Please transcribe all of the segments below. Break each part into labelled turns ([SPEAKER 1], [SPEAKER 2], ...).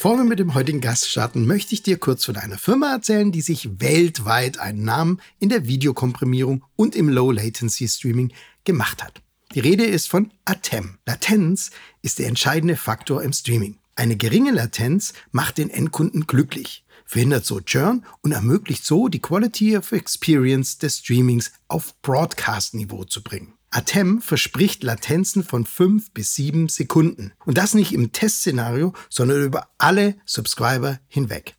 [SPEAKER 1] Bevor wir mit dem heutigen Gast starten, möchte ich dir kurz von einer Firma erzählen, die sich weltweit einen Namen in der Videokomprimierung und im Low Latency Streaming gemacht hat. Die Rede ist von Atem. Latenz ist der entscheidende Faktor im Streaming. Eine geringe Latenz macht den Endkunden glücklich, verhindert so Churn und ermöglicht so die Quality of Experience des Streamings auf Broadcast-Niveau zu bringen. Atem verspricht Latenzen von 5 bis 7 Sekunden. Und das nicht im Testszenario, sondern über alle Subscriber hinweg.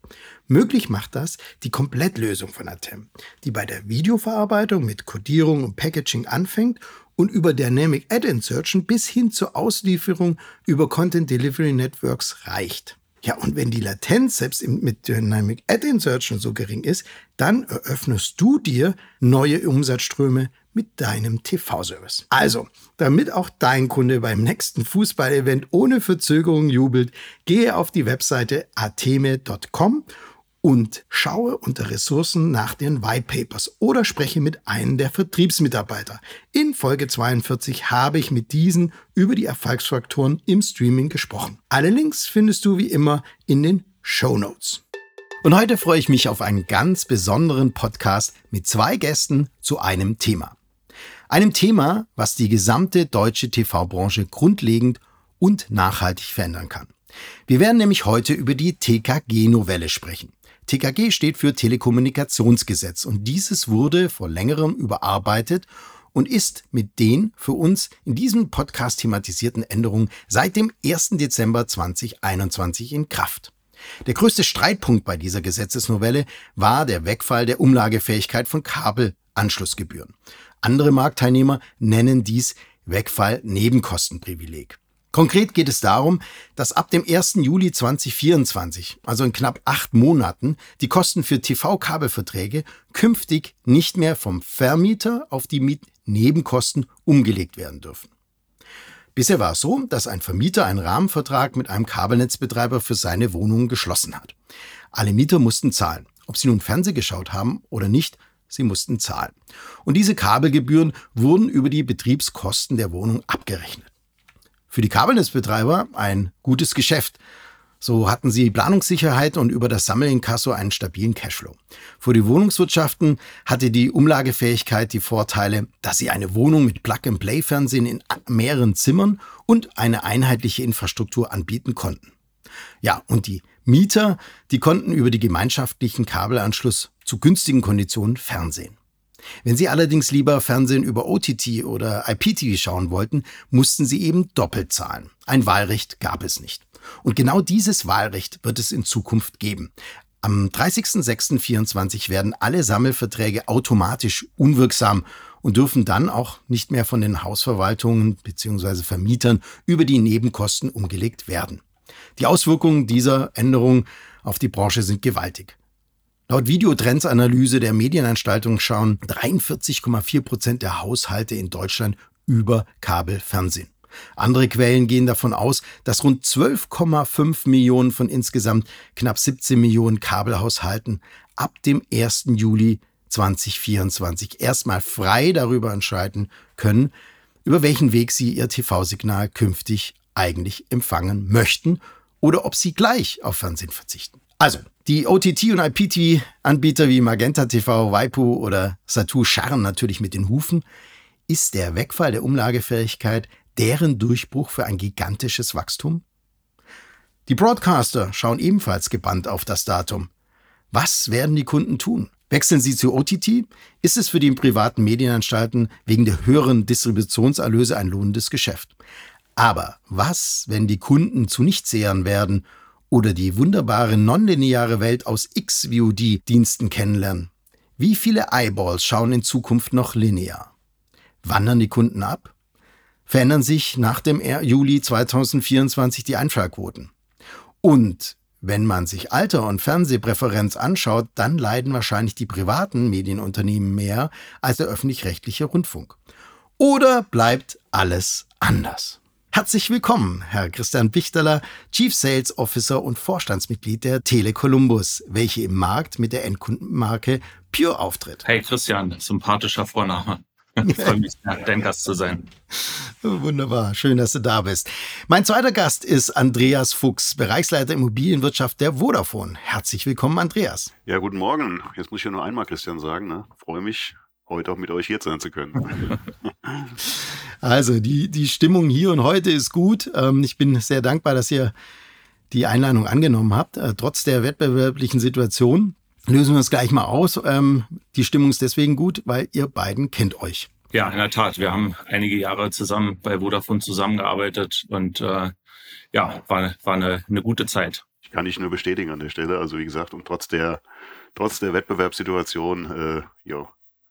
[SPEAKER 1] Möglich macht das die Komplettlösung von Atem, die bei der Videoverarbeitung mit Codierung und Packaging anfängt und über Dynamic Ad Insertion bis hin zur Auslieferung über Content Delivery Networks reicht. Ja, und wenn die Latenz selbst mit Dynamic Ad Insertion so gering ist, dann eröffnest du dir neue Umsatzströme mit deinem TV-Service. Also, damit auch dein Kunde beim nächsten Fußball-Event ohne Verzögerung jubelt, gehe auf die Webseite ateme.com und schaue unter Ressourcen nach den White Papers oder spreche mit einem der Vertriebsmitarbeiter. In Folge 42 habe ich mit diesen über die Erfolgsfaktoren im Streaming gesprochen. Alle Links findest du wie immer in den Show Notes. Und heute freue ich mich auf einen ganz besonderen Podcast mit zwei Gästen zu einem Thema. Einem Thema, was die gesamte deutsche TV-Branche grundlegend und nachhaltig verändern kann. Wir werden nämlich heute über die TKG-Novelle sprechen. TKG steht für Telekommunikationsgesetz und dieses wurde vor längerem überarbeitet und ist mit den für uns in diesem Podcast thematisierten Änderungen seit dem 1. Dezember 2021 in Kraft. Der größte Streitpunkt bei dieser Gesetzesnovelle war der Wegfall der Umlagefähigkeit von Kabelanschlussgebühren. Andere Marktteilnehmer nennen dies Wegfall Nebenkostenprivileg. Konkret geht es darum, dass ab dem 1. Juli 2024, also in knapp acht Monaten, die Kosten für TV-Kabelverträge künftig nicht mehr vom Vermieter auf die Mietnebenkosten umgelegt werden dürfen. Bisher war es so, dass ein Vermieter einen Rahmenvertrag mit einem Kabelnetzbetreiber für seine Wohnungen geschlossen hat. Alle Mieter mussten zahlen. Ob sie nun Fernseh geschaut haben oder nicht, sie mussten zahlen. Und diese Kabelgebühren wurden über die Betriebskosten der Wohnung abgerechnet. Für die Kabelnetzbetreiber ein gutes Geschäft. So hatten sie Planungssicherheit und über das Sammelinkasso einen stabilen Cashflow. Für die Wohnungswirtschaften hatte die Umlagefähigkeit die Vorteile, dass sie eine Wohnung mit Plug-and-Play-Fernsehen in mehreren Zimmern und eine einheitliche Infrastruktur anbieten konnten. Ja, und die Mieter, die konnten über die gemeinschaftlichen Kabelanschluss zu günstigen Konditionen fernsehen. Wenn Sie allerdings lieber Fernsehen über OTT oder IPTV schauen wollten, mussten Sie eben doppelt zahlen. Ein Wahlrecht gab es nicht. Und genau dieses Wahlrecht wird es in Zukunft geben. Am 30.06.24 werden alle Sammelverträge automatisch unwirksam und dürfen dann auch nicht mehr von den Hausverwaltungen bzw. Vermietern über die Nebenkosten umgelegt werden. Die Auswirkungen dieser Änderung auf die Branche sind gewaltig. Laut Videotrends-Analyse der Medienanstaltung schauen 43,4 Prozent der Haushalte in Deutschland über Kabelfernsehen. Andere Quellen gehen davon aus, dass rund 12,5 Millionen von insgesamt knapp 17 Millionen Kabelhaushalten ab dem 1. Juli 2024 erstmal frei darüber entscheiden können, über welchen Weg sie ihr TV-Signal künftig eigentlich empfangen möchten oder ob sie gleich auf Fernsehen verzichten. Also, die OTT- und IPT-Anbieter wie Magenta TV, Waipu oder Satu scharren natürlich mit den Hufen. Ist der Wegfall der Umlagefähigkeit deren Durchbruch für ein gigantisches Wachstum? Die Broadcaster schauen ebenfalls gebannt auf das Datum. Was werden die Kunden tun? Wechseln sie zu OTT? Ist es für die privaten Medienanstalten wegen der höheren Distributionserlöse ein lohnendes Geschäft? Aber was, wenn die Kunden zu Nichtsehern werden oder die wunderbare nonlineare Welt aus X-VOD-Diensten kennenlernen. Wie viele Eyeballs schauen in Zukunft noch linear? Wandern die Kunden ab? Verändern sich nach dem Juli 2024 die Einschaltquoten? Und wenn man sich Alter und Fernsehpräferenz anschaut, dann leiden wahrscheinlich die privaten Medienunternehmen mehr als der öffentlich-rechtliche Rundfunk. Oder bleibt alles anders? Herzlich willkommen, Herr Christian Bichteler, Chief Sales Officer und Vorstandsmitglied der Tele Columbus, welche im Markt mit der Endkundenmarke Pure auftritt.
[SPEAKER 2] Hey Christian, sympathischer Vorname. Ich freue mich, dein Gast zu sein.
[SPEAKER 1] Wunderbar, schön, dass du da bist. Mein zweiter Gast ist Andreas Fuchs, Bereichsleiter Immobilienwirtschaft der Vodafone. Herzlich willkommen, Andreas.
[SPEAKER 3] Ja, guten Morgen. Jetzt muss ich ja nur einmal Christian sagen. Ne? Freue mich, heute auch mit euch hier sein zu können.
[SPEAKER 1] Also, die, die Stimmung hier und heute ist gut. Ähm, ich bin sehr dankbar, dass ihr die Einladung angenommen habt, äh, trotz der wettbewerblichen Situation. Lösen wir es gleich mal aus. Ähm, die Stimmung ist deswegen gut, weil ihr beiden kennt euch.
[SPEAKER 2] Ja, in der Tat. Wir haben einige Jahre zusammen bei Vodafone zusammengearbeitet und äh, ja, war, war eine, eine gute Zeit.
[SPEAKER 3] Ich kann dich nur bestätigen an der Stelle. Also wie gesagt, und trotz der, trotz der Wettbewerbssituation, äh, ja,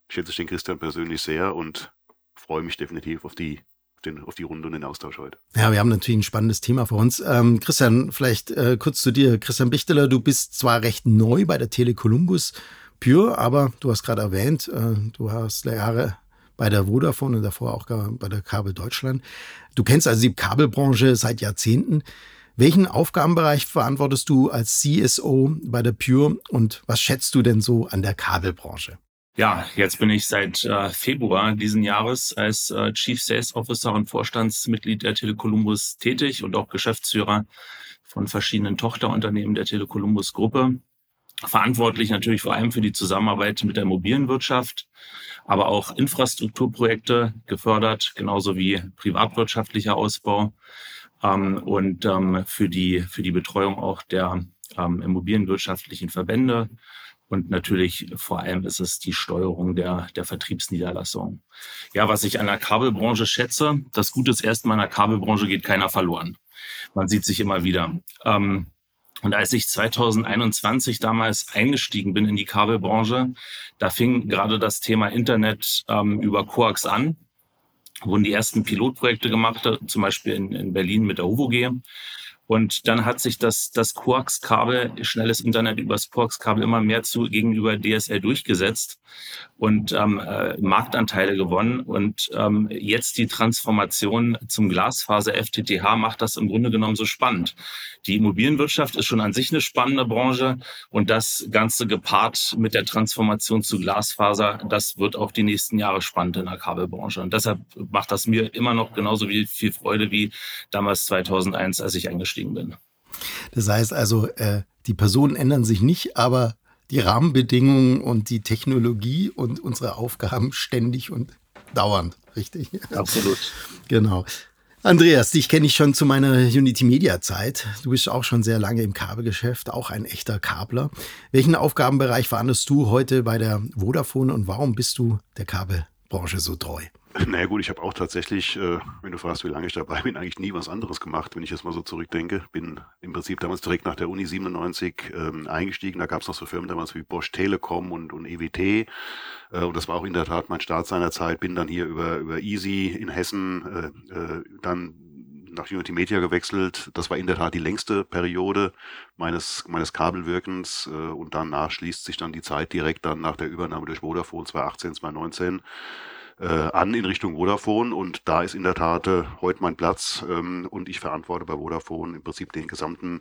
[SPEAKER 3] schätze ich den Christian persönlich sehr und freue mich definitiv auf die, den, auf die Runde und den Austausch heute.
[SPEAKER 1] Ja, wir haben natürlich ein spannendes Thema vor uns. Ähm, Christian, vielleicht äh, kurz zu dir. Christian Bichteler, du bist zwar recht neu bei der Tele Columbus Pure, aber du hast gerade erwähnt, äh, du hast Jahre bei der Vodafone und davor auch bei der Kabel Deutschland. Du kennst also die Kabelbranche seit Jahrzehnten. Welchen Aufgabenbereich verantwortest du als CSO bei der Pure und was schätzt du denn so an der Kabelbranche?
[SPEAKER 2] Ja, jetzt bin ich seit äh, Februar diesen Jahres als äh, Chief Sales Officer und Vorstandsmitglied der Telekolumbus tätig und auch Geschäftsführer von verschiedenen Tochterunternehmen der Telekolumbus Gruppe. Verantwortlich natürlich vor allem für die Zusammenarbeit mit der mobilen Wirtschaft, aber auch Infrastrukturprojekte gefördert, genauso wie privatwirtschaftlicher Ausbau ähm, und ähm, für, die, für die Betreuung auch der ähm, immobilienwirtschaftlichen Verbände. Und natürlich vor allem ist es die Steuerung der, der Vertriebsniederlassung. Ja, was ich an der Kabelbranche schätze, das Gute ist erstmal, in der Kabelbranche geht keiner verloren. Man sieht sich immer wieder. Ähm, und als ich 2021 damals eingestiegen bin in die Kabelbranche, da fing gerade das Thema Internet ähm, über Coax an. Wurden die ersten Pilotprojekte gemacht, zum Beispiel in, in Berlin mit der HOVOG. Und dann hat sich das, das Coax-Kabel, schnelles Internet übers Coax-Kabel immer mehr zu gegenüber DSL durchgesetzt und ähm, äh, Marktanteile gewonnen. Und ähm, jetzt die Transformation zum Glasfaser FTTH macht das im Grunde genommen so spannend. Die Immobilienwirtschaft ist schon an sich eine spannende Branche und das Ganze gepaart mit der Transformation zu Glasfaser, das wird auch die nächsten Jahre spannend in der Kabelbranche. Und deshalb macht das mir immer noch genauso viel Freude wie damals 2001, als ich eingestiegen eingestiegen bin.
[SPEAKER 1] Das heißt also, äh, die Personen ändern sich nicht, aber die Rahmenbedingungen und die Technologie und unsere Aufgaben ständig und dauernd, richtig?
[SPEAKER 2] Absolut.
[SPEAKER 1] Genau. Andreas, dich kenne ich schon zu meiner Unity Media Zeit. Du bist auch schon sehr lange im Kabelgeschäft, auch ein echter Kabler. Welchen Aufgabenbereich verhandelst du heute bei der Vodafone und warum bist du der Kabelbranche so treu?
[SPEAKER 3] Naja gut, ich habe auch tatsächlich, äh, wenn du fragst, wie lange ich dabei bin, eigentlich nie was anderes gemacht, wenn ich jetzt mal so zurückdenke. Bin im Prinzip damals direkt nach der Uni 97 ähm, eingestiegen. Da gab es noch so Firmen damals wie Bosch Telekom und, und EWT. Äh, und das war auch in der Tat mein Start seiner Zeit. Bin dann hier über, über Easy in Hessen äh, äh, dann nach Unity Media gewechselt. Das war in der Tat die längste Periode meines, meines Kabelwirkens. Äh, und danach schließt sich dann die Zeit direkt dann nach der Übernahme durch Vodafone 2018, 2019 äh, an in Richtung Vodafone. Und da ist in der Tat äh, heute mein Platz. Ähm, und ich verantworte bei Vodafone im Prinzip den gesamten,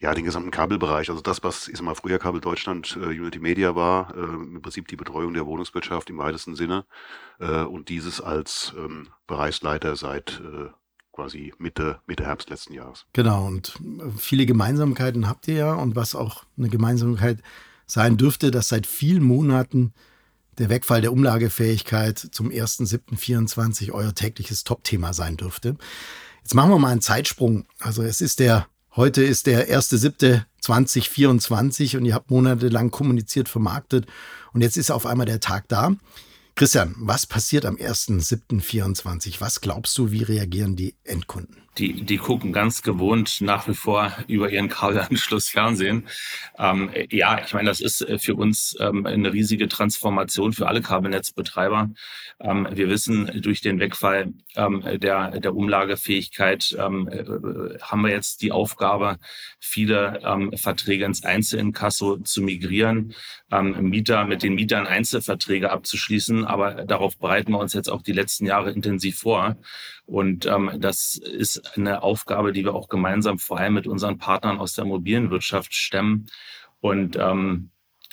[SPEAKER 3] ja, den gesamten Kabelbereich. Also das, was ist mal früher Kabel Deutschland äh, Unity Media war, äh, im Prinzip die Betreuung der Wohnungswirtschaft im weitesten Sinne. Äh, und dieses als ähm, Bereichsleiter seit äh, quasi Mitte, Mitte Herbst letzten Jahres.
[SPEAKER 1] Genau, und viele Gemeinsamkeiten habt ihr ja. Und was auch eine Gemeinsamkeit sein dürfte, dass seit vielen Monaten der Wegfall der Umlagefähigkeit zum 1.7.24 euer tägliches Top-Thema sein dürfte. Jetzt machen wir mal einen Zeitsprung. Also es ist der, heute ist der 1.7.2024 und ihr habt monatelang kommuniziert, vermarktet und jetzt ist auf einmal der Tag da. Christian, was passiert am 1.7.24? Was glaubst du, wie reagieren die Endkunden?
[SPEAKER 2] Die, die gucken ganz gewohnt nach wie vor über ihren Kabelanschluss Fernsehen. Ähm, ja, ich meine, das ist äh, für uns ähm, eine riesige Transformation für alle Kabelnetzbetreiber. Ähm, wir wissen, durch den Wegfall ähm, der, der Umlagefähigkeit ähm, äh, haben wir jetzt die Aufgabe, viele ähm, Verträge ins Einzelinkasso zu migrieren, Mieter mit den Mietern Einzelverträge abzuschließen. Aber darauf bereiten wir uns jetzt auch die letzten Jahre intensiv vor. Und ähm, das ist eine Aufgabe, die wir auch gemeinsam vor allem mit unseren Partnern aus der mobilen Wirtschaft stemmen. Und ähm,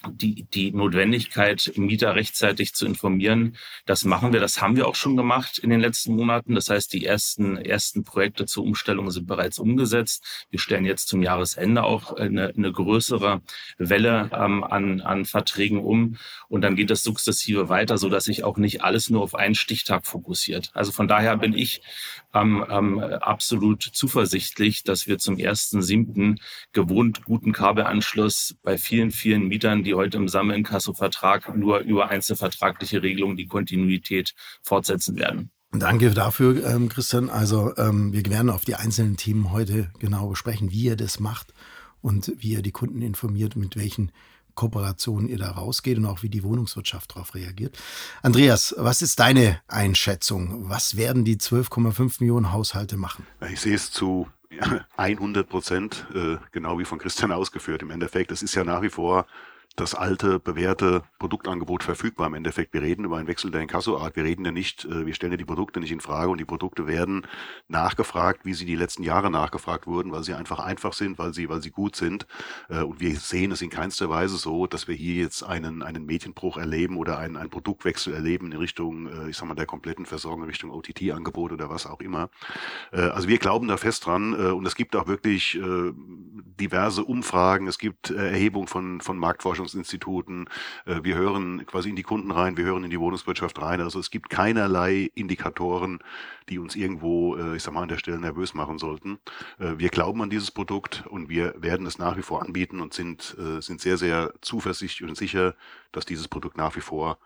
[SPEAKER 2] die, die Notwendigkeit, Mieter rechtzeitig zu informieren, das machen wir, das haben wir auch schon gemacht in den letzten Monaten. Das heißt, die ersten, ersten Projekte zur Umstellung sind bereits umgesetzt. Wir stellen jetzt zum Jahresende auch eine, eine größere Welle ähm, an, an Verträgen um. Und dann geht das sukzessive weiter, so dass sich auch nicht alles nur auf einen Stichtag fokussiert. Also von daher bin ich ähm, ähm, absolut zuversichtlich, dass wir zum ersten siebten gewohnt guten Kabelanschluss bei vielen, vielen Mietern, die die heute im Sammelinkasso-Vertrag nur über einzelvertragliche Regelungen die Kontinuität fortsetzen werden.
[SPEAKER 1] Danke dafür, ähm, Christian. Also ähm, wir werden auf die einzelnen Themen heute genau besprechen, wie ihr das macht und wie ihr die Kunden informiert, mit welchen Kooperationen ihr da rausgeht und auch wie die Wohnungswirtschaft darauf reagiert. Andreas, was ist deine Einschätzung? Was werden die 12,5 Millionen Haushalte machen?
[SPEAKER 3] Ich sehe es zu 100 Prozent, äh, genau wie von Christian ausgeführt. Im Endeffekt, es ist ja nach wie vor das alte, bewährte Produktangebot verfügbar. Im Endeffekt, wir reden über einen Wechsel der Inkassoart. Wir reden ja nicht, äh, wir stellen ja die Produkte nicht in Frage und die Produkte werden nachgefragt, wie sie die letzten Jahre nachgefragt wurden, weil sie einfach einfach sind, weil sie, weil sie gut sind. Äh, und wir sehen es in keinster Weise so, dass wir hier jetzt einen, einen Mädchenbruch erleben oder einen, einen Produktwechsel erleben in Richtung, äh, ich sag mal, der kompletten Versorgung, in Richtung OTT-Angebot oder was auch immer. Also wir glauben da fest dran und es gibt auch wirklich diverse Umfragen, es gibt Erhebungen von, von Marktforschung Forschungsinstituten. Äh, wir hören quasi in die Kunden rein, wir hören in die Wohnungswirtschaft rein. Also es gibt keinerlei Indikatoren, die uns irgendwo, äh, ich sag mal, an der Stelle nervös machen sollten. Äh, wir glauben an dieses Produkt und wir werden es nach wie vor anbieten und sind, sind sehr, sehr zuversichtlich und sicher, dass dieses Produkt nach wie vor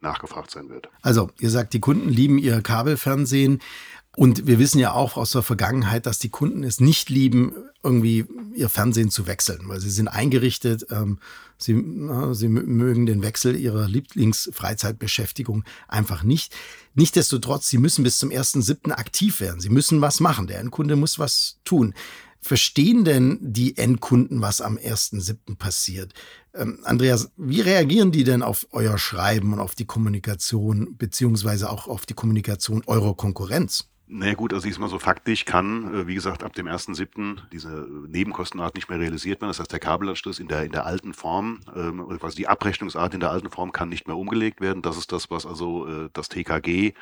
[SPEAKER 3] nachgefragt sein wird.
[SPEAKER 1] Also, ihr sagt, die Kunden lieben ihr Kabelfernsehen. Und wir wissen ja auch aus der Vergangenheit, dass die Kunden es nicht lieben, irgendwie ihr Fernsehen zu wechseln, weil sie sind eingerichtet, ähm, sie, na, sie mögen den Wechsel ihrer Lieblingsfreizeitbeschäftigung einfach nicht. Nichtsdestotrotz, sie müssen bis zum 1.7. aktiv werden. Sie müssen was machen. Der Endkunde muss was tun. Verstehen denn die Endkunden, was am 1.7. passiert? Ähm, Andreas, wie reagieren die denn auf euer Schreiben und auf die Kommunikation, beziehungsweise auch auf die Kommunikation eurer Konkurrenz?
[SPEAKER 3] Na naja gut, also ich mal so faktisch kann, äh, wie gesagt, ab dem 1.7. diese Nebenkostenart nicht mehr realisiert werden. Das heißt, der Kabelanschluss in der, in der alten Form, ähm, quasi die Abrechnungsart in der alten Form kann nicht mehr umgelegt werden. Das ist das, was also äh, das TKG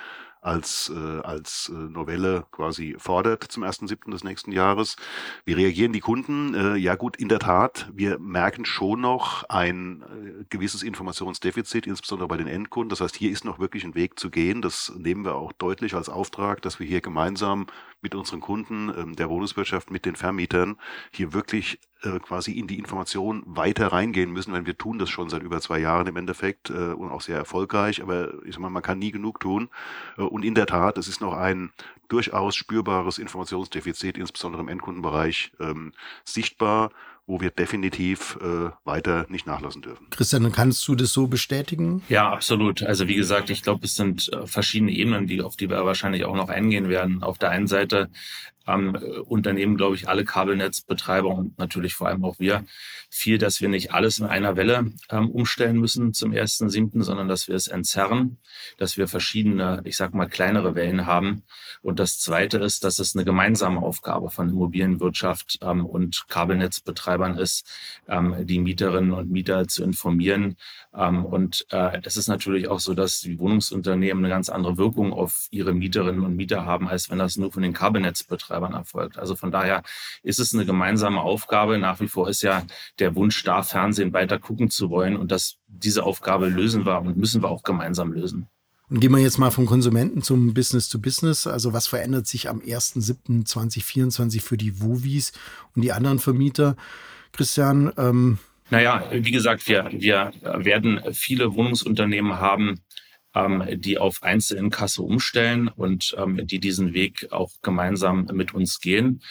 [SPEAKER 3] als, äh, als äh, Novelle quasi fordert zum 1.7. des nächsten Jahres. Wie reagieren die Kunden? Äh, ja gut, in der Tat, wir merken schon noch ein äh, gewisses Informationsdefizit, insbesondere bei den Endkunden. Das heißt, hier ist noch wirklich ein Weg zu gehen. Das nehmen wir auch deutlich als Auftrag, dass wir hier gemeinsam mit unseren Kunden, ähm, der Wohnungswirtschaft, mit den Vermietern hier wirklich äh, quasi in die Information weiter reingehen müssen, wenn wir tun das schon seit über zwei Jahren im Endeffekt äh, und auch sehr erfolgreich, aber ich sag mal, man kann nie genug tun. Äh, und in der Tat, es ist noch ein durchaus spürbares Informationsdefizit, insbesondere im Endkundenbereich, ähm, sichtbar wo wir definitiv äh, weiter nicht nachlassen dürfen.
[SPEAKER 1] Christian, kannst du das so bestätigen?
[SPEAKER 2] Ja, absolut. Also wie gesagt, ich glaube, es sind äh, verschiedene Ebenen, die, auf die wir wahrscheinlich auch noch eingehen werden. Auf der einen Seite ähm, Unternehmen, glaube ich, alle Kabelnetzbetreiber und natürlich vor allem auch wir viel, dass wir nicht alles in einer Welle ähm, umstellen müssen zum ersten siebten, sondern dass wir es entzerren, dass wir verschiedene, ich sag mal, kleinere Wellen haben. Und das Zweite ist, dass es eine gemeinsame Aufgabe von Immobilienwirtschaft ähm, und Kabelnetzbetreibern ist, ähm, die Mieterinnen und Mieter zu informieren. Ähm, und äh, es ist natürlich auch so, dass die Wohnungsunternehmen eine ganz andere Wirkung auf ihre Mieterinnen und Mieter haben, als wenn das nur von den Kabelnetzbetreibern Netzbetreibern erfolgt. Also von daher ist es eine gemeinsame Aufgabe. Nach wie vor ist ja der Wunsch da, Fernsehen weiter gucken zu wollen. Und das, diese Aufgabe lösen wir und müssen wir auch gemeinsam lösen.
[SPEAKER 1] Und gehen wir jetzt mal vom Konsumenten zum Business to Business. Also was verändert sich am 1.7.2024 für die Wuvis und die anderen Vermieter? Christian?
[SPEAKER 2] Ähm naja, wie gesagt, wir, wir werden viele Wohnungsunternehmen haben, ähm, die auf Einzelinkasso umstellen und ähm, die diesen Weg auch gemeinsam mit uns gehen.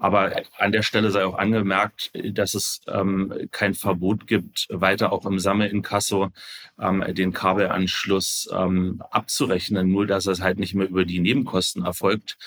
[SPEAKER 2] Aber an der Stelle sei auch angemerkt, dass es ähm, kein Verbot gibt, weiter auch im Sammelinkasso ähm, den Kabelanschluss ähm, abzurechnen, nur dass es halt nicht mehr über die Nebenkosten erfolgt,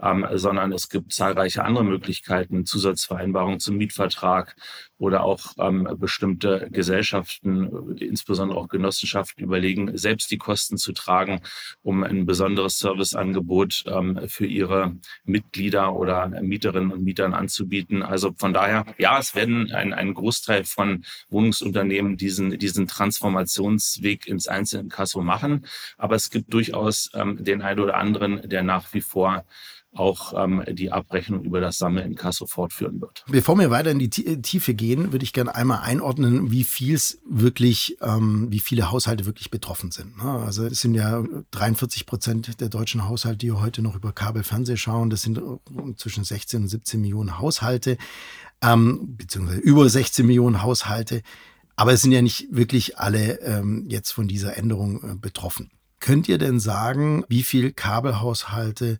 [SPEAKER 2] ähm, sondern es gibt zahlreiche andere Möglichkeiten, Zusatzvereinbarungen zum Mietvertrag oder auch ähm, bestimmte Gesellschaften, insbesondere auch Genossenschaften überlegen, selbst die Kosten zu tragen, um ein besonderes Serviceangebot ähm, für ihre Mitglieder oder Mieterinnen und Mietern anzubieten. Also von daher, ja, es werden ein, ein Großteil von Wohnungsunternehmen diesen, diesen Transformationsweg ins Einzelinkasso machen. Aber es gibt durchaus ähm, den einen oder anderen, der nach wie vor auch ähm, die Abrechnung über das Sammelinkasso fortführen wird.
[SPEAKER 1] Bevor wir weiter in die Tiefe gehen, würde ich gerne einmal einordnen, wie viel wirklich, ähm, wie viele Haushalte wirklich betroffen sind. Ne? Also es sind ja 43 Prozent der deutschen Haushalte, die heute noch über Kabelfernseh schauen. Das sind äh, zwischen 16 und 17 Millionen Haushalte, ähm, beziehungsweise über 16 Millionen Haushalte. Aber es sind ja nicht wirklich alle ähm, jetzt von dieser Änderung äh, betroffen. Könnt ihr denn sagen, wie viel Kabelhaushalte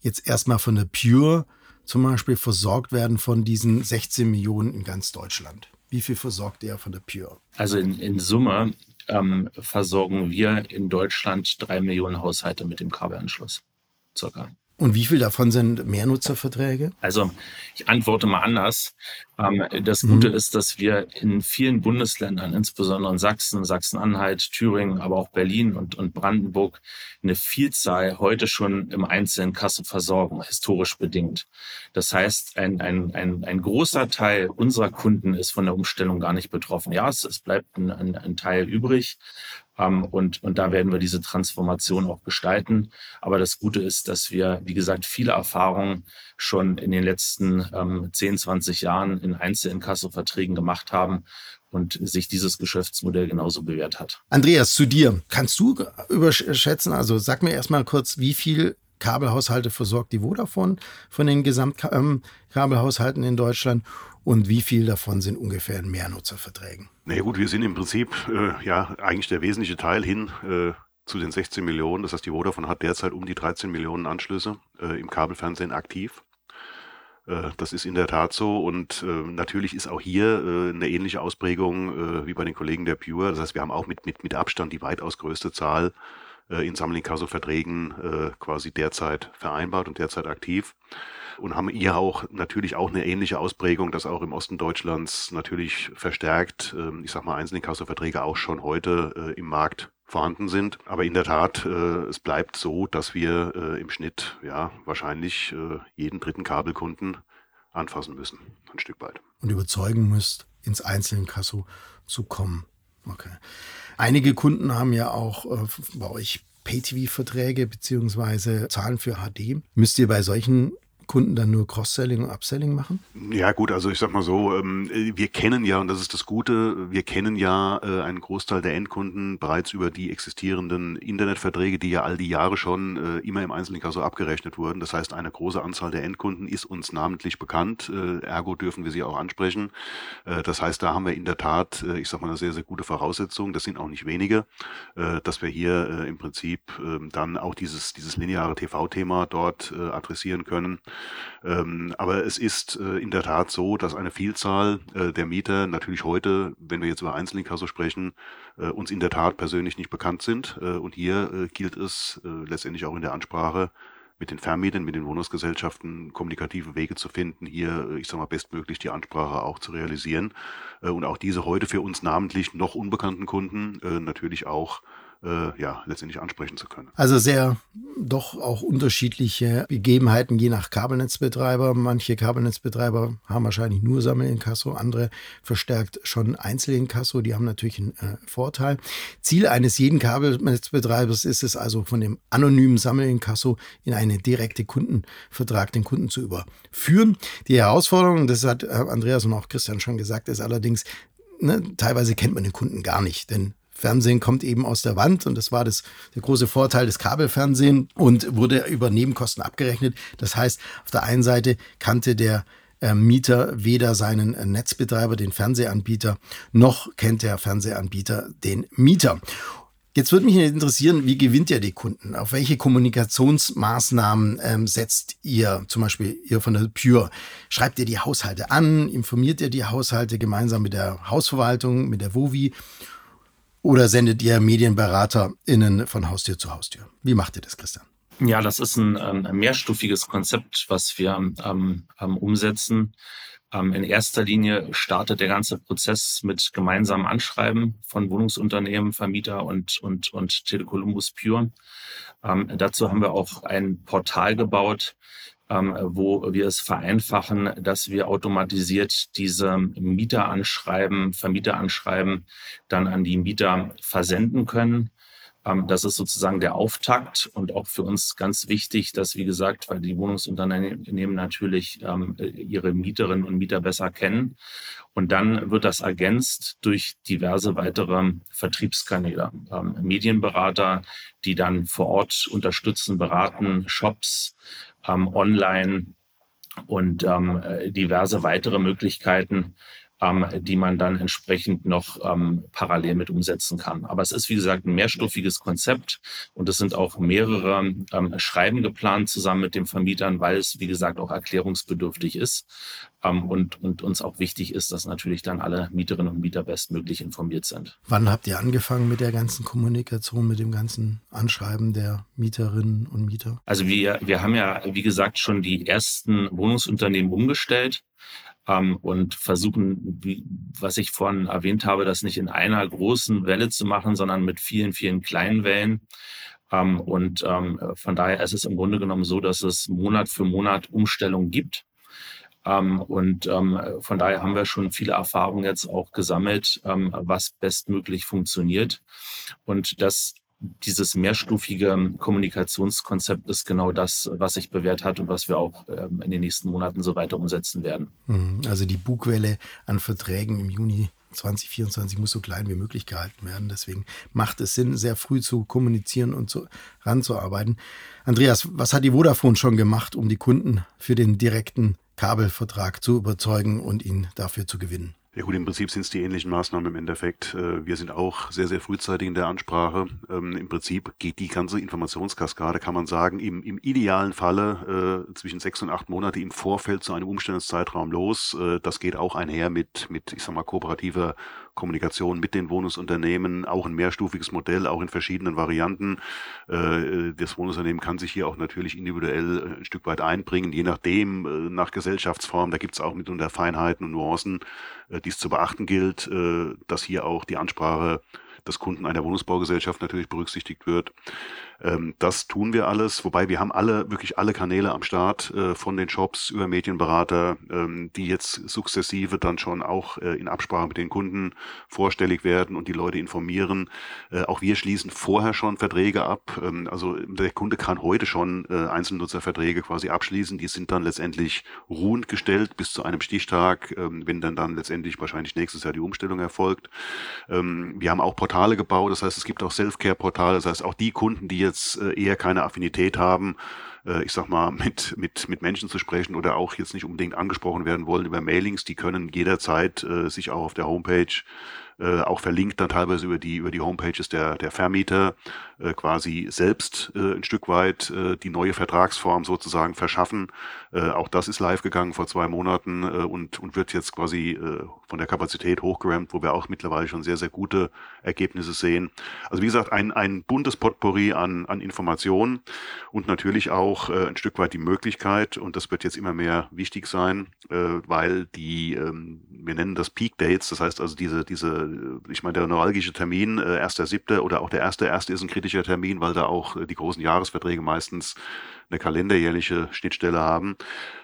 [SPEAKER 1] jetzt erstmal von der Pure zum Beispiel versorgt werden von diesen 16 Millionen in ganz Deutschland? Wie viel versorgt ihr von der Pure?
[SPEAKER 2] Also in, in Summe ähm, versorgen wir in Deutschland drei Millionen Haushalte mit dem Kabelanschluss. Circa.
[SPEAKER 1] Und wie viel davon sind Mehrnutzerverträge?
[SPEAKER 2] Also ich antworte mal anders. Ähm, das Gute mhm. ist, dass wir in vielen Bundesländern, insbesondere in Sachsen, Sachsen-Anhalt, Thüringen, aber auch Berlin und, und Brandenburg, eine Vielzahl heute schon im einzelnen Kasse versorgen, historisch bedingt. Das heißt, ein, ein, ein, ein großer Teil unserer Kunden ist von der Umstellung gar nicht betroffen. Ja, es, es bleibt ein, ein, ein Teil übrig, und, und da werden wir diese Transformation auch gestalten. Aber das Gute ist, dass wir, wie gesagt, viele Erfahrungen schon in den letzten ähm, 10, 20 Jahren in Einzelinkasso-Verträgen gemacht haben und sich dieses Geschäftsmodell genauso bewährt hat.
[SPEAKER 1] Andreas, zu dir. Kannst du überschätzen, also sag mir erstmal kurz, wie viel Kabelhaushalte versorgt die Vodafone von den Gesamtkabelhaushalten in Deutschland und wie viel davon sind ungefähr in Mehrnutzerverträgen?
[SPEAKER 3] Na ja, gut, wir sind im Prinzip äh, ja eigentlich der wesentliche Teil hin äh, zu den 16 Millionen. Das heißt, die Vodafone hat derzeit um die 13 Millionen Anschlüsse äh, im Kabelfernsehen aktiv. Äh, das ist in der Tat so und äh, natürlich ist auch hier äh, eine ähnliche Ausprägung wie bei den Kollegen der Pure. Das heißt, wir haben auch mit, mit, mit Abstand die weitaus größte Zahl in Sammelinkasso-Verträgen quasi derzeit vereinbart und derzeit aktiv und haben hier auch natürlich auch eine ähnliche Ausprägung, dass auch im Osten Deutschlands natürlich verstärkt, ähm, ich sag mal, Einzelinkasso-Verträge auch schon heute äh, im Markt vorhanden sind. Aber in der Tat, äh, es bleibt so, dass wir äh, im Schnitt ja wahrscheinlich jeden dritten Kabelkunden anfassen müssen, ein Stück weit.
[SPEAKER 1] Und überzeugen müsst, ins Einzelinkasso zu kommen. Okay. Einige Kunden haben ja auch äh, bei euch Pay-TV-Verträge beziehungsweise Zahlen für HD. Müsst ihr bei solchen Kunden dann nur Cross-Selling und Upselling machen?
[SPEAKER 3] Ja gut, also ich sag mal so, ähm, wir kennen ja, und das ist das Gute, wir kennen ja äh, einen Großteil der Endkunden bereits über die existierenden Internetverträge, die ja all die Jahre schon äh, immer im Einzelinkasso abgerechnet wurden. Das heißt, eine große Anzahl der Endkunden ist uns namentlich bekannt, äh, ergo dürfen wir sie auch ansprechen. Das heißt, da haben wir in der Tat, ich sag mal, eine sehr, sehr gute Voraussetzung, das sind auch nicht wenige, dass wir hier im Prinzip ähm, dann auch dieses, dieses lineare TV-Thema dort adressieren können. Ähm, aber es ist äh, in der Tat so, dass eine Vielzahl äh, der Mieter natürlich heute, wenn wir jetzt über Einzelinkasso sprechen, äh, uns in der Tat persönlich nicht bekannt sind. Äh, und hier äh, gilt es äh, letztendlich auch in der Ansprache mit den Vermietern, mit den Wohnungsgesellschaften kommunikative Wege zu finden, hier, ich sag mal, bestmöglich die Ansprache auch zu realisieren und auch diese heute für uns namentlich noch unbekannten Kunden natürlich auch äh, ja, letztendlich ansprechen zu können.
[SPEAKER 1] Also sehr doch auch unterschiedliche Gegebenheiten je nach Kabelnetzbetreiber. Manche Kabelnetzbetreiber haben wahrscheinlich nur Sammelinkasso, andere verstärkt schon Einzelinkasso. Die haben natürlich einen äh, Vorteil. Ziel eines jeden Kabelnetzbetreibers ist es also von dem anonymen Sammelinkasso in einen direkten Kundenvertrag den Kunden zu überführen. Die Herausforderung, das hat äh, Andreas und auch Christian schon gesagt, ist allerdings, Ne, teilweise kennt man den Kunden gar nicht, denn Fernsehen kommt eben aus der Wand und das war das, der große Vorteil des Kabelfernsehen und wurde über Nebenkosten abgerechnet. Das heißt, auf der einen Seite kannte der äh, Mieter weder seinen äh, Netzbetreiber, den Fernsehanbieter, noch kennt der Fernsehanbieter den Mieter. Jetzt würde mich interessieren, wie gewinnt ihr die Kunden? Auf welche Kommunikationsmaßnahmen ähm, setzt ihr, zum Beispiel ihr von der Pure? Schreibt ihr die Haushalte an? Informiert ihr die Haushalte gemeinsam mit der Hausverwaltung, mit der WOVI? Oder sendet ihr MedienberaterInnen von Haustür zu Haustür? Wie macht ihr das, Christian?
[SPEAKER 2] Ja, das ist ein, ähm, ein mehrstufiges Konzept, was wir ähm, ähm, umsetzen. Ähm, in erster Linie startet der ganze Prozess mit gemeinsamen Anschreiben von Wohnungsunternehmen, Vermieter und, und, und Telekolumbus Pure. Ähm, dazu haben wir auch ein Portal gebaut, ähm, wo wir es vereinfachen, dass wir automatisiert diese Mieteranschreiben, Vermieteranschreiben dann an die Mieter versenden können. Ähm, das ist sozusagen der Auftakt und auch für uns ganz wichtig, dass, wie gesagt, weil die Wohnungsunternehmen natürlich ähm, ihre Mieterinnen und Mieter besser kennen. Und dann wird das ergänzt durch diverse weitere Vertriebskanäle. Ähm, Medienberater, die dann vor Ort unterstützen, beraten, Shops, online und diverse weitere Möglichkeiten, ähm, die man dann entsprechend noch ähm, parallel mit umsetzen kann. Aber es ist, wie gesagt, ein mehrstufiges Konzept und es sind auch mehrere ähm, Schreiben geplant zusammen mit den Vermietern, weil es, wie gesagt, auch erklärungsbedürftig ist ähm, und, und uns auch wichtig ist, dass natürlich dann alle Mieterinnen und Mieter bestmöglich informiert sind.
[SPEAKER 1] Wann habt ihr angefangen mit der ganzen Kommunikation, mit dem ganzen Anschreiben der Mieterinnen und Mieter?
[SPEAKER 2] Also wir, wir haben ja, wie gesagt, schon die ersten Wohnungsunternehmen umgestellt ähm, und versuchen, wie, was ich vorhin erwähnt habe, das nicht in einer großen Welle zu machen, sondern mit vielen, vielen kleinen Wellen. Ähm, und ähm, von daher ist es im Grunde genommen so, dass es Monat für Monat Umstellungen gibt. Ähm, und ähm, von daher haben wir schon viele Erfahrungen jetzt auch gesammelt, ähm, was bestmöglich funktioniert. Und das dieses mehrstufige Kommunikationskonzept ist genau das, was sich bewährt hat und was wir auch ähm, in den nächsten Monaten so weiter umsetzen werden.
[SPEAKER 1] Mhm. Also die Bugwelle an Verträgen im Juni 2024 muss so klein wie möglich gehalten werden. Deswegen macht es Sinn, sehr früh zu kommunizieren und zu, ranzuarbeiten. Andreas, was hat die Vodafone schon gemacht, um die Kunden für den direkten Kabelvertrag zu überzeugen und ihn dafür zu gewinnen?
[SPEAKER 3] Ja gut, im Prinzip sind es die ähnlichen Maßnahmen im Endeffekt. Äh, wir sind auch sehr, sehr frühzeitig in der Ansprache. Ähm, Im Prinzip geht die ganze Informationskaskade, kann man sagen, im, im idealen Falle äh, zwischen sechs und acht Monate im Vorfeld zu einem Umstellungszeitraum los. Äh, das geht auch einher mit, mit, ich sag mal, kooperativer Kommunikation mit den Wohnungsunternehmen, auch ein mehrstufiges Modell, auch in verschiedenen Varianten. Äh, das Wohnungsunternehmen kann sich hier auch natürlich individuell ein Stück weit einbringen, je nachdem, äh, nach Gesellschaftsform. Da gibt es auch mitunter Feinheiten und Nuancen, äh, die es zu beachten gilt, dass hier auch die Ansprache des Kunden einer Wohnungsbaugesellschaft natürlich berücksichtigt wird. Ähm, das tun wir alles, wobei wir haben alle, wirklich alle Kanäle am Start, äh, von den Shops über Medienberater, ähm, die jetzt sukzessive dann schon auch äh, in Absprache mit den Kunden vorstellig werden und die Leute informieren. Äh, auch wir schließen vorher schon Verträge ab. Ähm, also der Kunde kann heute schon äh, Einzelnutzerverträge quasi abschließen. Die sind dann letztendlich ruhend gestellt bis zu einem Stichtag, ähm, wenn dann dann letztendlich wahrscheinlich nächstes Jahr die Umstellung erfolgt. Ähm, wir haben auch Portale gebaut, das heißt, es gibt auch Self-Care-Portale, das heißt, auch die Kunden, die jetzt jetzt äh, eher keine Affinität haben, äh, ich sag mal, mit, mit, mit Menschen zu sprechen oder auch jetzt nicht unbedingt angesprochen werden wollen über Mailings, die können jederzeit äh, sich auch auf der Homepage äh, auch verlinkt dann teilweise über die über die Homepages der der Vermieter äh, quasi selbst äh, ein Stück weit äh, die neue Vertragsform sozusagen verschaffen. Äh, auch das ist live gegangen vor zwei Monaten äh, und und wird jetzt quasi äh, von der Kapazität hochgerammt, wo wir auch mittlerweile schon sehr sehr gute Ergebnisse sehen. Also wie gesagt ein ein buntes Potpourri an an Informationen und natürlich auch äh, ein Stück weit die Möglichkeit und das wird jetzt immer mehr wichtig sein, äh, weil die ähm, wir nennen das Peak Dates, das heißt also diese diese ich meine, der neuralgische Termin, äh, erster siebte oder auch der erste erste ist ein kritischer Termin, weil da auch die großen Jahresverträge meistens eine kalenderjährliche Schnittstelle haben.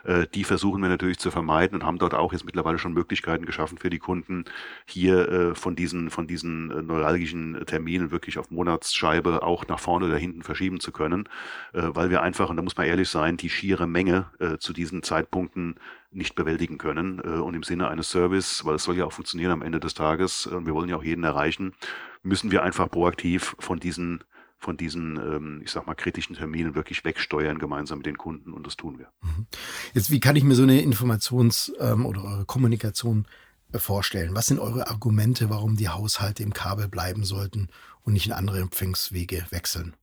[SPEAKER 3] Äh, die versuchen wir natürlich zu vermeiden und haben dort auch jetzt mittlerweile schon Möglichkeiten geschaffen für die Kunden, hier äh, von diesen, von diesen äh, neuralgischen Terminen wirklich auf Monatsscheibe auch nach vorne oder hinten verschieben zu können, äh, weil wir einfach, und da muss man ehrlich sein, die schiere Menge äh, zu diesen Zeitpunkten nicht bewältigen können. Äh, und im Sinne eines Service, weil es soll ja auch funktionieren am Ende des Tages, und wir wollen ja auch jeden erreichen, müssen wir einfach proaktiv von diesen von diesen, ähm, ich sag mal, kritischen Terminen wirklich wegsteuern, gemeinsam mit den Kunden und das tun wir. Mhm.
[SPEAKER 1] Jetzt, wie kann ich mir so eine Informations- ähm, oder eure Kommunikation vorstellen? Was sind eure Argumente, warum die Haushalte im Kabel bleiben sollten und nicht in andere Empfangswege wechseln?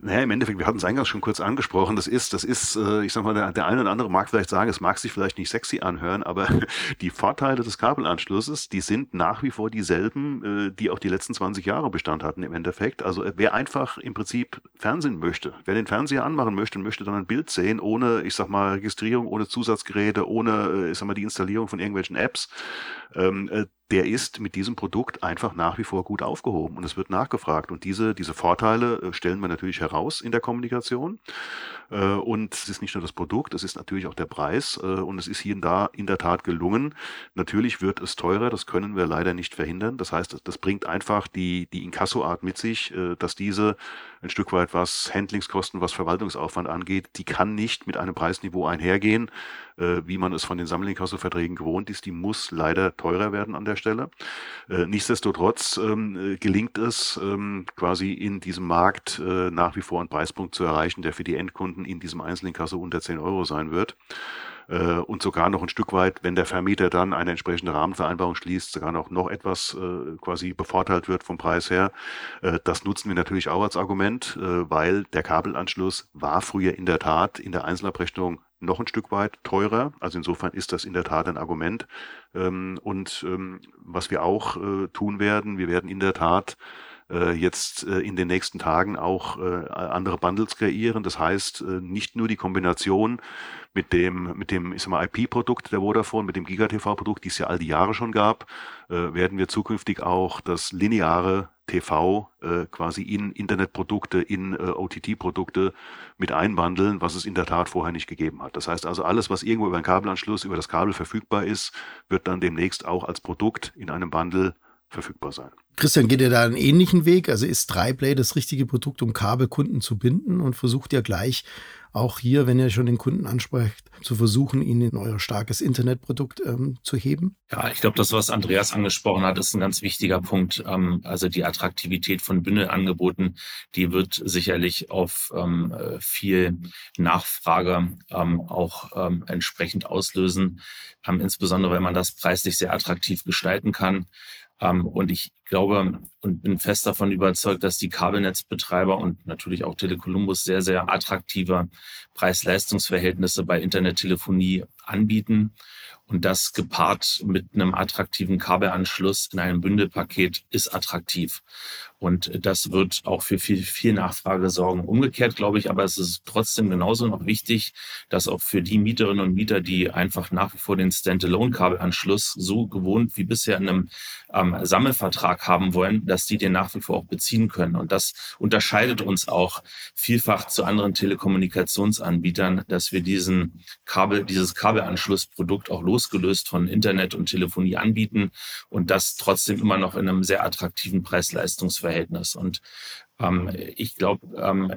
[SPEAKER 3] Naja, im Endeffekt, wir hatten es eingangs schon kurz angesprochen, das ist, das ist, äh, ich sag mal, der, der eine oder andere mag vielleicht sagen, es mag sich vielleicht nicht sexy anhören, aber die Vorteile des Kabelanschlusses, die sind nach wie vor dieselben, äh, die auch die letzten 20 Jahre Bestand hatten im Endeffekt. Also äh, wer einfach im Prinzip Fernsehen möchte, wer den Fernseher anmachen möchte und möchte dann ein Bild sehen, ohne, ich sag mal, Registrierung, ohne Zusatzgeräte, ohne, ich sag mal, die Installierung von irgendwelchen Apps, ähm, der ist mit diesem Produkt einfach nach wie vor gut aufgehoben und es wird nachgefragt. Und diese, diese Vorteile äh, stellen wir natürlich heraus in der Kommunikation. Äh, und es ist nicht nur das Produkt, es ist natürlich auch der Preis. Äh, und es ist hier und da in der Tat gelungen. Natürlich wird es teurer, das können wir leider nicht verhindern. Das heißt, das bringt einfach die, die Inkassoart mit sich, dass diese ein Stück weit, was Handlingskosten, was Verwaltungsaufwand angeht, die kann nicht mit einem Preisniveau einhergehen, wie man es von den Sammelinkasso-Verträgen gewohnt ist. Die muss leider teurer werden an der Stelle. Äh, nichtsdestotrotz ähm, äh, gelingt es ähm, quasi in diesem Markt äh, nach wie vor einen Preispunkt zu erreichen, der für die Endkunden in diesem Einzelinkasso unter 10 Euro sein wird und sogar noch ein Stück weit, wenn der Vermieter dann eine entsprechende Rahmenvereinbarung schließt, sogar noch, noch etwas äh, quasi bevorteilt wird vom Preis her. Äh, das nutzen wir natürlich auch als Argument, äh, weil der Kabelanschluss war früher in der Tat in der Einzelabrechnung noch ein Stück weit teurer. Also insofern ist das in der Tat ein Argument. Ähm, und ähm, was wir auch äh, tun werden, wir werden in der Tat äh, jetzt äh, in den nächsten Tagen auch andere Bundles kreieren. Das heißt, nicht nur die Kombination mit dem, mit dem, IP-Produkt der Vodafone, mit dem GigaTV-Produkt, die es ja all die Jahre schon gab, werden wir zukünftig auch das lineare TV äh, quasi in Internetprodukte, in äh, OTT-Produkte mit einwandeln, was es in der Tat vorher nicht gegeben hat. Das heißt also, alles, was irgendwo über einen Kabelanschluss, über das Kabel verfügbar ist, wird dann demnächst auch als Produkt in einem Bundle verfügbar sein.
[SPEAKER 1] Christian, geht ihr da einen ähnlichen Weg? Also ist Dryplay das richtige Produkt, um Kabelkunden zu binden und versucht ihr gleich auch hier, wenn ihr schon den Kunden ansprecht, zu versuchen, ihn in euer starkes Internetprodukt ähm, zu heben?
[SPEAKER 2] Ja, ich glaube, das, was Andreas angesprochen hat, ist ein ganz wichtiger Punkt. Ähm, also die Attraktivität von Bündelangeboten, die wird sicherlich auf ähm, äh, viel Nachfrage ähm, auch ähm, entsprechend auslösen, ähm, insbesondere wenn man das preislich sehr attraktiv gestalten kann. Ähm, und ich glaube und bin fest davon überzeugt, dass die Kabelnetzbetreiber und natürlich auch Telekolumbus sehr, sehr attraktive Preis-Leistungs-Verhältnisse bei Internettelefonie anbieten. Und das gepaart mit einem attraktiven Kabelanschluss in einem Bündelpaket ist attraktiv. Und das wird auch für viel, viel Nachfrage sorgen. Umgekehrt glaube ich aber, es ist trotzdem genauso noch wichtig, dass auch für die Mieterinnen und Mieter, die einfach nach wie vor den Standalone-Kabelanschluss so gewohnt wie bisher in einem ähm, Sammelvertrag haben wollen, dass die den nach wie vor auch beziehen können. Und das unterscheidet uns auch vielfach zu anderen Telekommunikationsanbietern, dass wir diesen Kabel, dieses Kabelanschlussprodukt auch losgelöst von Internet und Telefonie anbieten und das trotzdem immer noch in einem sehr attraktiven Preis-Leistungs Verhältnis. Und ähm, ich glaube, ähm,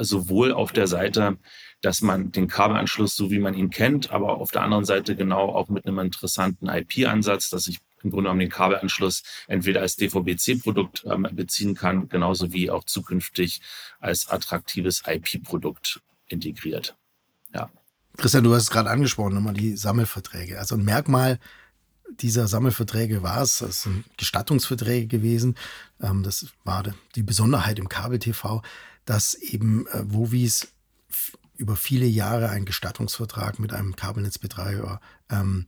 [SPEAKER 2] sowohl auf der Seite, dass man den Kabelanschluss, so wie man ihn kennt, aber auf der anderen Seite genau auch mit einem interessanten IP-Ansatz, dass ich im Grunde genommen den Kabelanschluss entweder als DVB-C-Produkt ähm, beziehen kann, genauso wie auch zukünftig als attraktives IP-Produkt integriert. Ja.
[SPEAKER 1] Christian, du hast es gerade angesprochen, nochmal die Sammelverträge. Also ein Merkmal dieser Sammelverträge war es. Das sind Gestattungsverträge gewesen. Ähm, das war die Besonderheit im Kabel-TV, dass eben äh, Wovis über viele Jahre einen Gestattungsvertrag mit einem Kabelnetzbetreiber ähm,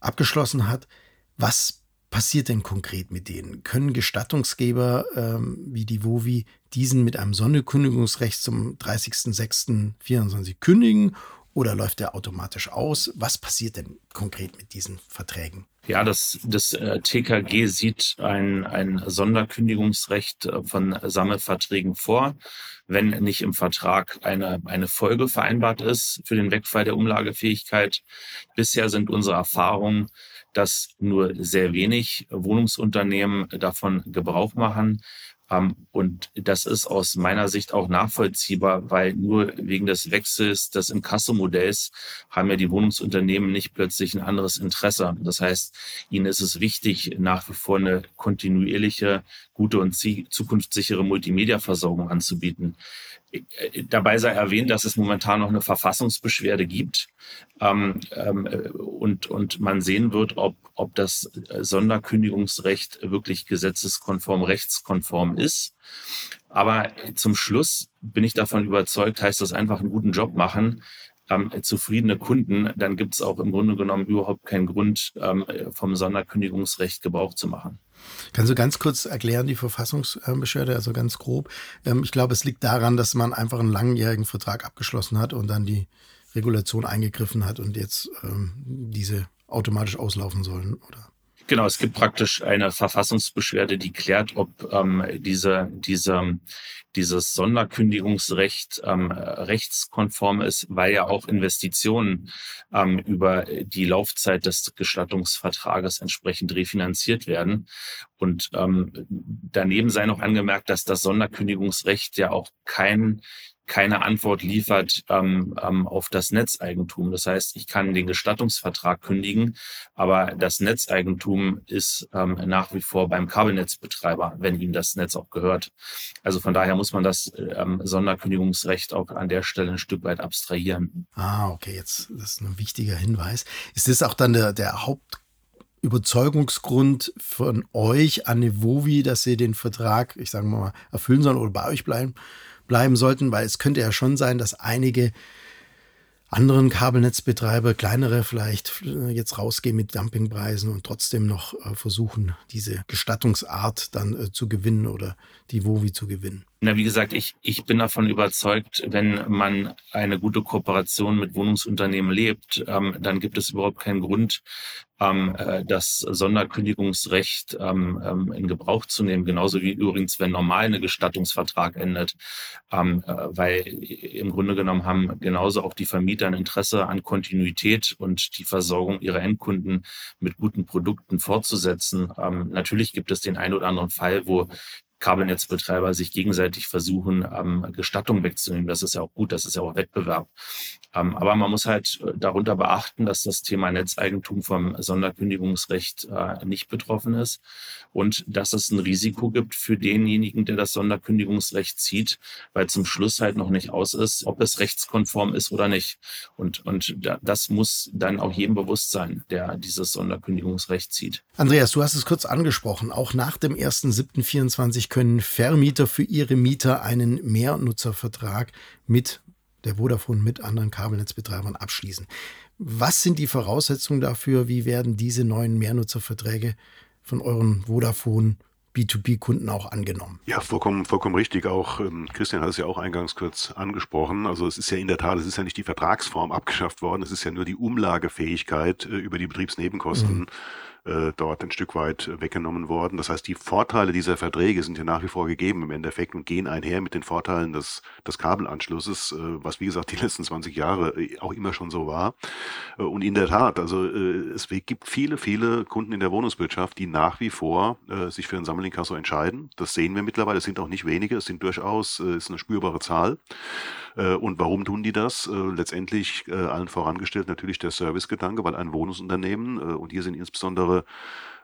[SPEAKER 1] abgeschlossen hat. Was passiert denn konkret mit denen? Können Gestattungsgeber ähm, wie die WOVI diesen mit einem Sonderkündigungsrecht zum 30.06.24 kündigen oder läuft der automatisch aus? Was passiert denn konkret mit diesen Verträgen?
[SPEAKER 2] Ja, das, das äh, TKG sieht ein, ein Sonderkündigungsrecht äh, von Sammelverträgen vor, wenn nicht im Vertrag eine, eine Folge vereinbart ist für den Wegfall der Umlagefähigkeit. Bisher sind unsere Erfahrungen, dass nur sehr wenig Wohnungsunternehmen davon Gebrauch machen. Ähm, und das ist aus meiner Sicht auch nachvollziehbar, weil nur wegen des Wechsels des Inkasso-Modells haben ja die Wohnungsunternehmen nicht plötzlich ein anderes Interesse. Das heißt, ihnen ist es wichtig, nach wie vor eine kontinuierliche, gute und zukunftssichere Multimedia-Versorgung anzubieten. Dabei sei erwähnt, dass es momentan noch eine Verfassungsbeschwerde gibt ähm, ähm, und, und man sehen wird, ob, ob das Sonderkündigungsrecht wirklich gesetzeskonform, rechtskonform ist. Aber zum Schluss bin ich davon überzeugt, heißt das einfach einen guten Job machen, ähm, zufriedene Kunden, dann gibt es auch im Grunde genommen überhaupt keinen Grund, ähm, vom Sonderkündigungsrecht Gebrauch zu machen.
[SPEAKER 1] Kannst du ganz kurz erklären, die Verfassungsbeschwerde, also ganz grob? Ähm, ich glaube, es liegt daran, dass man einfach einen langjährigen Vertrag abgeschlossen hat und dann die Regulation eingegriffen hat und jetzt ähm, diese automatisch auslaufen sollen, oder?
[SPEAKER 2] Genau, es gibt praktisch eine Verfassungsbeschwerde, die klärt, ob ähm, diese, diese, dieses Sonderkündigungsrecht ähm, rechtskonform ist, weil ja auch Investitionen ähm, über die Laufzeit des Gestattungsvertrages entsprechend refinanziert werden. Und ähm, daneben sei noch angemerkt, dass das Sonderkündigungsrecht ja auch kein keine Antwort liefert ähm, ähm, auf das Netzeigentum. Das heißt, ich kann den Gestattungsvertrag kündigen, aber das Netzeigentum ist ähm, nach wie vor beim Kabelnetzbetreiber, wenn ihm das Netz auch gehört. Also von daher muss man das ähm, Sonderkündigungsrecht auch an der Stelle ein Stück weit abstrahieren.
[SPEAKER 1] Ah, okay, jetzt das ist ein wichtiger Hinweis. Ist das auch dann der, der Haupt von euch an Nevovi, dass sie den Vertrag, ich sage mal, erfüllen sollen oder bei euch bleiben? Bleiben sollten, weil es könnte ja schon sein, dass einige anderen Kabelnetzbetreiber, kleinere vielleicht, äh, jetzt rausgehen mit Dumpingpreisen und trotzdem noch äh, versuchen, diese Gestattungsart dann äh, zu gewinnen oder die WOWI zu gewinnen.
[SPEAKER 2] Na, wie gesagt, ich, ich bin davon überzeugt, wenn man eine gute Kooperation mit Wohnungsunternehmen lebt, ähm, dann gibt es überhaupt keinen Grund, ähm, äh, das Sonderkündigungsrecht ähm, ähm, in Gebrauch zu nehmen. Genauso wie übrigens, wenn normal eine Gestattungsvertrag endet. Ähm, äh, weil im Grunde genommen haben genauso auch die Vermieter ein Interesse an Kontinuität und die Versorgung ihrer Endkunden mit guten Produkten fortzusetzen. Ähm, natürlich gibt es den einen oder anderen Fall, wo Kabelnetzbetreiber sich gegenseitig versuchen, ähm, Gestattung wegzunehmen. Das ist ja auch gut, das ist ja auch Wettbewerb. Ähm, aber man muss halt äh, darunter beachten, dass das Thema Netzeigentum vom Sonderkündigungsrecht äh, nicht betroffen ist und dass es ein Risiko gibt für denjenigen, der das Sonderkündigungsrecht zieht, weil zum Schluss halt noch nicht aus ist, ob es rechtskonform ist oder nicht. Und, und das muss dann auch jedem bewusst sein, der dieses Sonderkündigungsrecht zieht.
[SPEAKER 1] Andreas, du hast es kurz angesprochen. Auch nach dem 1.7.24 können Vermieter für ihre Mieter einen Mehrnutzervertrag mit der Vodafone mit anderen Kabelnetzbetreibern abschließen. Was sind die Voraussetzungen dafür? Wie werden diese neuen Mehrnutzerverträge von euren Vodafone B2B-Kunden auch angenommen.
[SPEAKER 3] Ja, vollkommen, vollkommen richtig. Auch ähm, Christian hat es ja auch eingangs kurz angesprochen. Also es ist ja in der Tat, es ist ja nicht die Vertragsform abgeschafft worden, es ist ja nur die Umlagefähigkeit äh, über die Betriebsnebenkosten. Mhm äh, dort ein Stück weit weggenommen worden. Das heißt, die Vorteile dieser Verträge sind ja nach wie vor gegeben im Endeffekt und gehen einher mit den Vorteilen des, des Kabelanschlusses, äh, was wie gesagt die letzten 20 Jahre äh, auch immer schon so war. Äh, und in der Tat, also äh, es gibt viele, viele Kunden in der Wohnungswirtschaft, die nach wie vor äh, sich für ein Sammelinkasso entscheiden. Das sehen wir mittlerweile. Es sind auch nicht wenige, es sind durchaus, äh, ist eine spürbare Zahl. Äh, und warum tun die das? Äh, letztendlich äh, allen vorangestellt natürlich der Servicegedanke, weil ein Wohnungsunternehmen, und hier sind insbesondere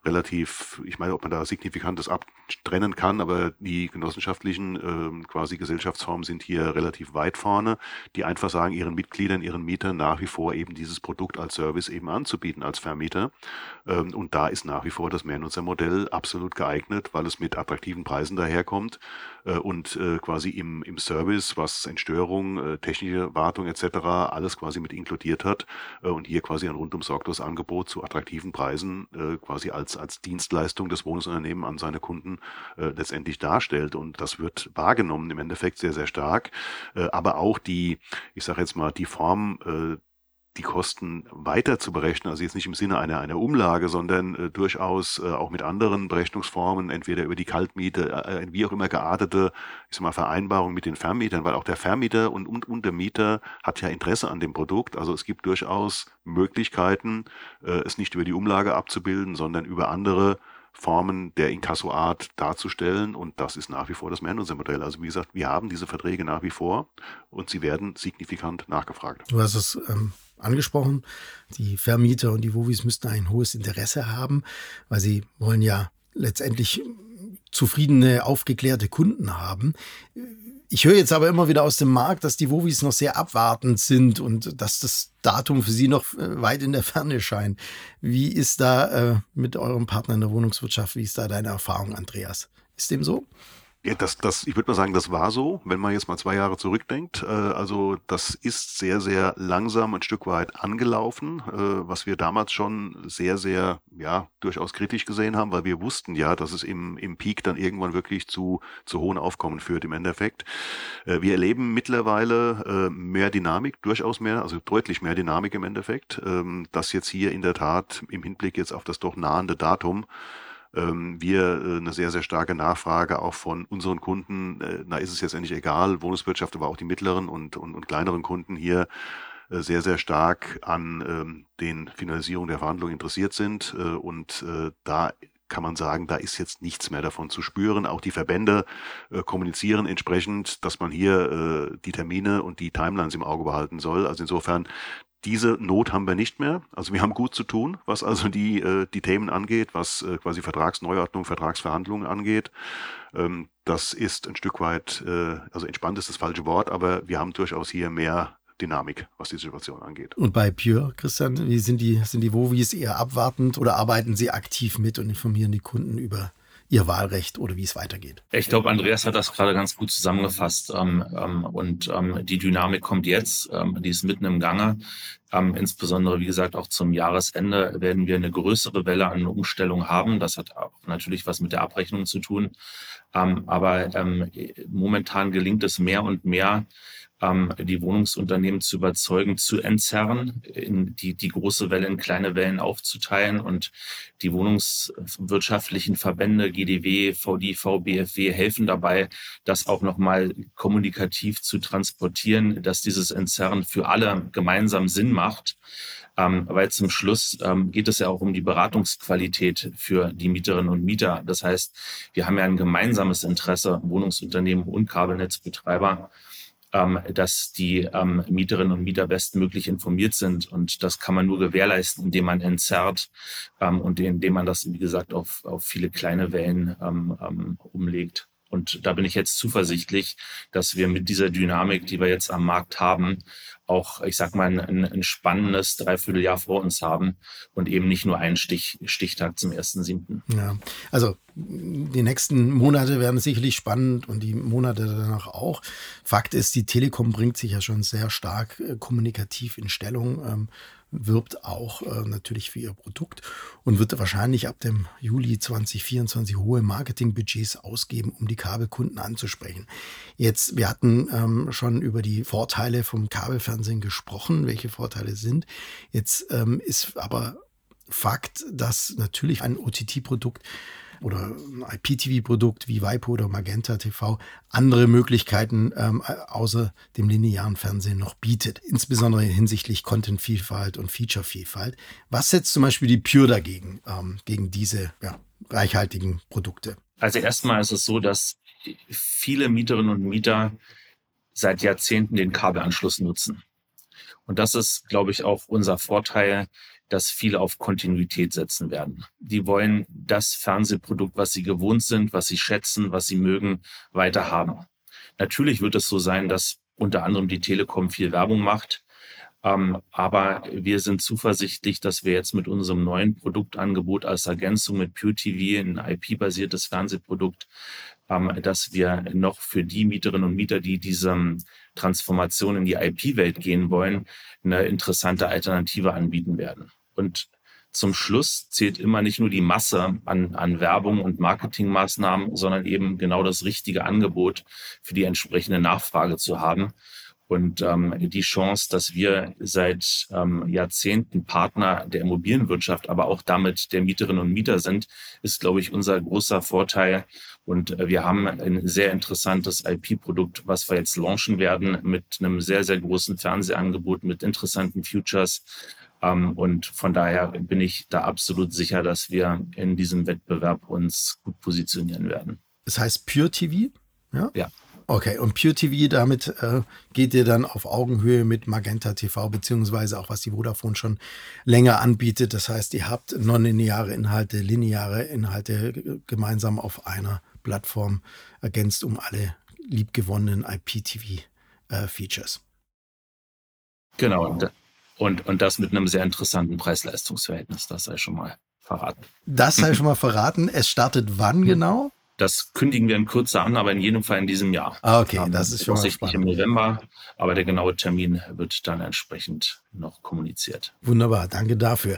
[SPEAKER 3] relativ, ich meine, ob man da Signifikantes abtrennen kann, aber die genossenschaftlichen äh, quasi Gesellschaftsformen sind hier relativ weit vorne, die einfach sagen, ihren Mitgliedern, ihren Mietern nach wie vor eben dieses Produkt als Service eben anzubieten als Vermieter. Ähm, und da ist nach wie vor das Mehrnutzermodell absolut geeignet, weil es mit attraktiven Preisen daherkommt äh, und äh, quasi im, im Service, was Entstörung, äh, technische Wartung etc., alles quasi mit inkludiert hat äh, und hier quasi ein rundum sorglos Angebot zu attraktiven Preisen äh, quasi als als, als Dienstleistung des Wohnungsunternehmens an seine Kunden äh, letztendlich darstellt. Und das wird wahrgenommen im Endeffekt sehr, sehr stark. Äh, aber auch die, ich sage jetzt mal, die Form äh, die Kosten weiter zu berechnen, also jetzt nicht im Sinne einer, einer Umlage, sondern äh, durchaus äh, auch mit anderen Berechnungsformen, entweder über die Kaltmiete, äh, wie auch immer geartete, ich sag mal, Vereinbarung mit den Vermietern, weil auch der Vermieter und, und, und der Mieter hat ja Interesse an dem Produkt. Also es gibt durchaus Möglichkeiten, äh, es nicht über die Umlage abzubilden, sondern über andere Formen der Inkassoart darzustellen und das ist nach wie vor das Mehrnutzermodell. Also wie gesagt, wir haben diese Verträge nach wie vor und sie werden signifikant nachgefragt.
[SPEAKER 1] Du hast es ähm, angesprochen. Die Vermieter und die Wovis müssten ein hohes Interesse haben, weil sie wollen ja letztendlich zufriedene, aufgeklärte Kunden haben. Ich höre jetzt aber immer wieder aus dem Markt, dass die Wovis noch sehr abwartend sind und dass das Datum für sie noch äh, weit in der Ferne scheint. Wie ist da äh, mit eurem Partner in der Wohnungswirtschaft, wie ist da deine Erfahrung, Andreas? Ist dem so?
[SPEAKER 3] Ja, das, das, ich würde mal sagen, das war so, wenn man jetzt mal zwei Jahre zurückdenkt. Äh, also das ist sehr, sehr langsam ein Stück weit angelaufen, äh, was wir damals schon sehr, sehr, ja, durchaus kritisch gesehen haben, weil wir wussten ja, dass es im, im Peak dann irgendwann wirklich zu, zu hohen Aufkommen führt im Endeffekt. Äh, wir erleben mittlerweile mehr Dynamik, durchaus mehr, also deutlich mehr Dynamik im Endeffekt, ähm, dass jetzt hier in der Tat im Hinblick jetzt auf das doch nahende Datum wir äh, eine sehr, sehr starke Nachfrage auch von unseren Kunden, äh, na ist es jetzt endlich egal, Wohnungswirtschaft, aber auch die mittleren und, und, und kleineren Kunden hier äh, sehr, sehr stark an ähm, den Finalisierung der Verhandlungen interessiert sind. Und da kann man sagen, da ist jetzt nichts mehr davon zu spüren. Auch die Verbände kommunizieren entsprechend, dass man hier die Termine und die Timelines im Auge behalten soll. Also insofern, diese Not haben wir nicht mehr. Also wir haben gut zu tun, was also die, äh, die Themen angeht, was äh, quasi Vertragsneuordnung, Vertragsverhandlungen angeht. Ähm, das ist ein Stück weit, äh, also entspannt ist das falsche Wort, aber wir haben durchaus hier mehr Dynamik, was die Situation angeht.
[SPEAKER 1] Und bei Pure, Christian, wie sind die, sind die Wovis eher abwartend oder arbeiten sie aktiv mit und informieren die Kunden über ihr Wahlrecht oder wie es weitergeht.
[SPEAKER 2] Ich glaube, Andreas hat das gerade ganz gut zusammengefasst. Ähm, ähm, und ähm, die Dynamik kommt jetzt, ähm, die ist mitten im Gange. Ähm, insbesondere, wie gesagt, auch zum Jahresende werden wir eine größere Welle an Umstellung haben. Das hat auch natürlich was mit der Abrechnung zu tun. Ähm, aber momentan gelingt es mehr und mehr, ähm, die Wohnungsunternehmen zu überzeugen, zu entzerren, in die, die große Welle in kleine Wellen aufzuteilen und die wohnungswirtschaftlichen Verbände, GDW, VDV, BFW helfen dabei, das auch nochmal kommunikativ zu transportieren, dass dieses Entzerren für alle gemeinsam Sinn macht. Ähm, weil zum Schluss ähm, geht es ja auch um die Beratungsqualität für die Mieterinnen und Mieter. Das heißt, wir haben ja ein gemeinsames Interesse, Wohnungsunternehmen und Kabelnetzbetreiber, ähm, dass die ähm, Mieterinnen und Mieter bestmöglich informiert sind. Und das kann man nur gewährleisten, indem man entzerrt ähm, und indem man das, wie gesagt, auf, auf viele kleine Wellen ähm, ähm, umlegt. Und da bin ich jetzt zuversichtlich, dass wir mit dieser Dynamik, die wir jetzt am Markt haben, auch, ich sag mal, ein, ein spannendes Dreivierteljahr vor uns haben und eben nicht nur einen Stich, Stichtag zum 1.7.
[SPEAKER 1] Ja, also die nächsten Monate werden sicherlich spannend und die Monate danach auch. Fakt ist, die Telekom bringt sich ja schon sehr stark äh, kommunikativ in Stellung. Ähm, wirbt auch äh, natürlich für ihr Produkt und wird wahrscheinlich ab dem Juli 2024 hohe Marketingbudgets ausgeben, um die Kabelkunden anzusprechen. Jetzt, wir hatten ähm, schon über die Vorteile vom Kabelfernsehen gesprochen, welche Vorteile sind. Jetzt ähm, ist aber Fakt, dass natürlich ein OTT-Produkt oder ein IPTV-Produkt wie Waipo oder Magenta TV andere Möglichkeiten ähm, außer dem linearen Fernsehen noch bietet. Insbesondere hinsichtlich Content-Vielfalt und Feature-Vielfalt. Was setzt zum Beispiel die Pure dagegen, ähm, gegen diese ja, reichhaltigen Produkte?
[SPEAKER 2] Also erstmal ist es so, dass viele Mieterinnen und Mieter seit Jahrzehnten den Kabelanschluss nutzen. Und das ist, glaube ich, auch unser Vorteil dass viele auf Kontinuität setzen werden. Die wollen das Fernsehprodukt, was sie gewohnt sind, was sie schätzen, was sie mögen, weiter haben. Natürlich wird es so sein, dass unter anderem die Telekom viel Werbung macht. Ähm, aber wir sind zuversichtlich, dass wir jetzt mit unserem neuen Produktangebot als Ergänzung mit Pure TV, ein IP-basiertes Fernsehprodukt, ähm, dass wir noch für die Mieterinnen und Mieter, die diese Transformation in die IP-Welt gehen wollen, eine interessante Alternative anbieten werden. Und zum Schluss zählt immer nicht nur die Masse an, an Werbung und Marketingmaßnahmen, sondern eben genau das richtige Angebot für die entsprechende Nachfrage zu haben. Und ähm, die Chance, dass wir seit ähm, Jahrzehnten Partner der Immobilienwirtschaft, aber auch damit der Mieterinnen und Mieter sind, ist, glaube ich, unser großer Vorteil. Und äh, wir haben ein sehr interessantes IP-Produkt, was wir jetzt launchen werden, mit einem sehr, sehr großen Fernsehangebot, mit interessanten Futures, und von daher bin ich da absolut sicher, dass wir in diesem Wettbewerb uns gut positionieren werden.
[SPEAKER 1] Das heißt Pure TV?
[SPEAKER 2] Ja. ja.
[SPEAKER 1] Okay, und Pure TV, damit äh, geht ihr dann auf Augenhöhe mit Magenta TV, beziehungsweise auch was die Vodafone schon länger anbietet. Das heißt, ihr habt nonlineare Inhalte, lineare Inhalte gemeinsam auf einer Plattform ergänzt um alle liebgewonnenen IPTV-Features.
[SPEAKER 2] Äh, genau. Und, und das mit einem sehr interessanten Preis-Leistungs-Verhältnis, das sei schon mal verraten.
[SPEAKER 1] Das sei schon mal verraten. Es startet wann genau?
[SPEAKER 2] Das kündigen wir in Kürze an, aber in jedem Fall in diesem Jahr.
[SPEAKER 1] Ah, okay, das ist schon mal
[SPEAKER 2] spannend. im November, aber der genaue Termin wird dann entsprechend noch kommuniziert.
[SPEAKER 1] Wunderbar, danke dafür.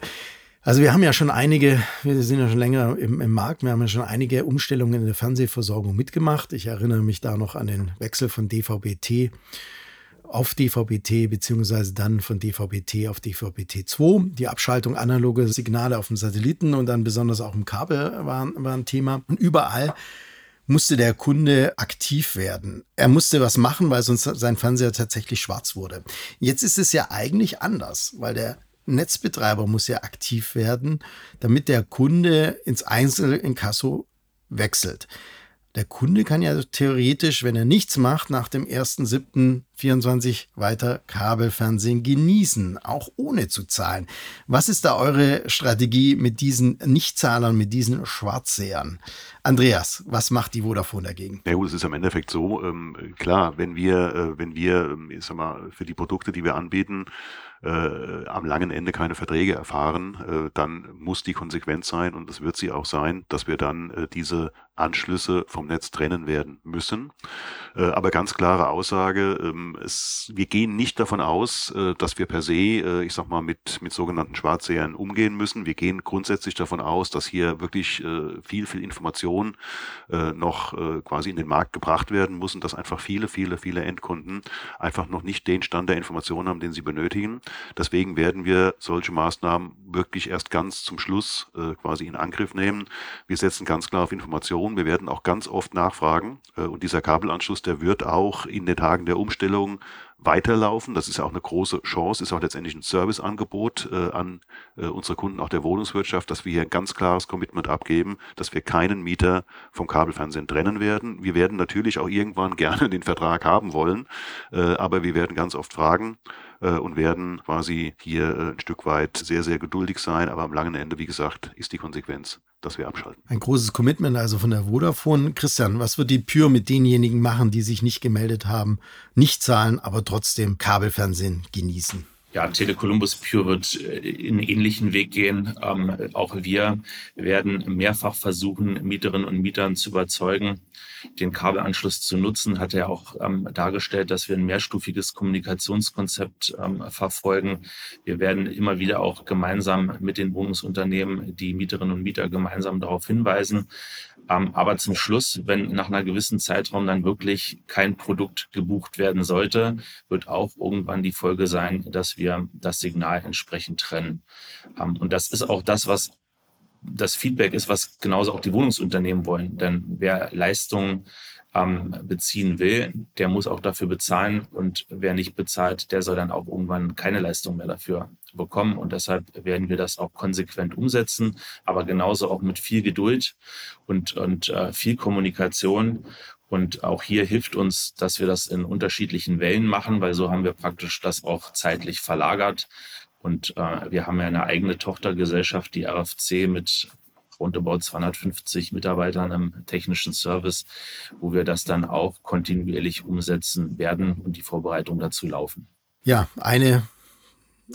[SPEAKER 1] Also wir haben ja schon einige, wir sind ja schon länger im, im, Markt, wir haben ja schon einige Umstellungen in der Fernsehversorgung mitgemacht. Ich erinnere mich da noch an den Wechsel von DVB-T auf DVB-T beziehungsweise dann von DVB-T auf DVB-T2. Die Abschaltung analoger Signale auf dem Satelliten und dann besonders auch im Kabel war, ein Thema. Und überall musste der Kunde aktiv werden. Er musste was machen, weil sonst sein Fernseher tatsächlich schwarz wurde. Jetzt ist es ja eigentlich anders, weil der Netzbetreiber muss ja aktiv werden, damit der Kunde ins Einzelinkasso wechselt. Der Kunde kann ja theoretisch, wenn er nichts macht, nach dem 1.7.24 weiter Kabelfernsehen genießen, auch ohne zu zahlen. Was ist da eure Strategie mit diesen Nichtzahlern, mit diesen Schwarzsehern? Andreas, was macht die Vodafone dagegen?
[SPEAKER 3] Ja gut, es ist im Endeffekt so, ähm, klar, wenn wir, äh, wenn wir, ähm, ich sag mal, für die Produkte, die wir anbieten, äh, am langen Ende keine Verträge erfahren, äh, dann muss die Konsequenz sein, und das wird sie auch sein, dass wir dann äh, diese Anschlüsse vom Netz trennen werden müssen. Äh, aber ganz klare Aussage, ähm, es, wir gehen nicht davon aus, äh, dass wir per se, äh, ich sag mal, mit, mit sogenannten Schwarzsehern umgehen müssen. Wir gehen grundsätzlich davon aus, dass hier wirklich viel, viel Information noch quasi in den Markt gebracht werden muss und dass einfach viele, viele, viele Endkunden einfach noch nicht den Stand der Informationen haben, den sie benötigen. Deswegen werden wir solche Maßnahmen wirklich erst ganz zum Schluss quasi in Angriff nehmen. Wir setzen ganz klar auf Informationen. Wir werden auch ganz oft nachfragen und dieser Kabelanschluss der wird auch in den Tagen der Umstellung weiterlaufen. Das ist auch eine große Chance, ist auch letztendlich ein Serviceangebot äh, an äh, unsere Kunden auch der Wohnungswirtschaft, dass wir hier ein ganz klares Commitment abgeben, dass wir keinen Mieter vom Kabelfernsehen trennen werden. Wir werden natürlich auch irgendwann gerne den Vertrag haben wollen, äh, aber wir werden ganz oft fragen, äh, und werden quasi hier äh, ein Stück weit sehr, sehr geduldig sein. Aber am langen Ende, wie gesagt, ist die Konsequenz, dass wir abschalten.
[SPEAKER 1] Ein großes Commitment also von der Vodafone. Christian, was wird die Pure mit denjenigen machen, die sich nicht gemeldet haben, nicht zahlen, aber trotzdem Kabelfernsehen genießen?
[SPEAKER 2] Ja, Telekolumbus Pure wird äh, in ähnlichen Weg gehen. Ähm, auch wir werden mehrfach versuchen, Mieterinnen und Mietern zu überzeugen, den Kabelanschluss zu nutzen. Hat er auch ähm, dargestellt, dass wir ein mehrstufiges Kommunikationskonzept ähm, verfolgen. Wir werden immer wieder auch gemeinsam mit den Wohnungsunternehmen die Mieterinnen und Mieter gemeinsam darauf hinweisen. Ähm, aber zum Schluss, wenn nach einer gewissen Zeitraum dann wirklich kein Produkt gebucht werden sollte, wird auch irgendwann die Folge sein, dass wir das Signal entsprechend trennen. Ähm, und das ist auch das, was das Feedback ist, was genauso auch die Wohnungsunternehmen wollen. Denn wer Leistungen ähm, beziehen will, der muss auch dafür bezahlen. Und wer nicht bezahlt, der soll dann auch irgendwann keine Leistung mehr dafür bekommen. Und deshalb werden wir das auch konsequent umsetzen, aber genauso auch mit viel Geduld und, und äh, viel Kommunikation. Und auch hier hilft uns, dass wir das in unterschiedlichen Wellen machen, weil so haben wir praktisch das auch zeitlich verlagert. Und äh, wir haben ja eine eigene Tochtergesellschaft, die RFC, mit rund about 250 Mitarbeitern im technischen Service, wo wir das dann auch kontinuierlich umsetzen werden und die Vorbereitung dazu laufen.
[SPEAKER 1] Ja, eine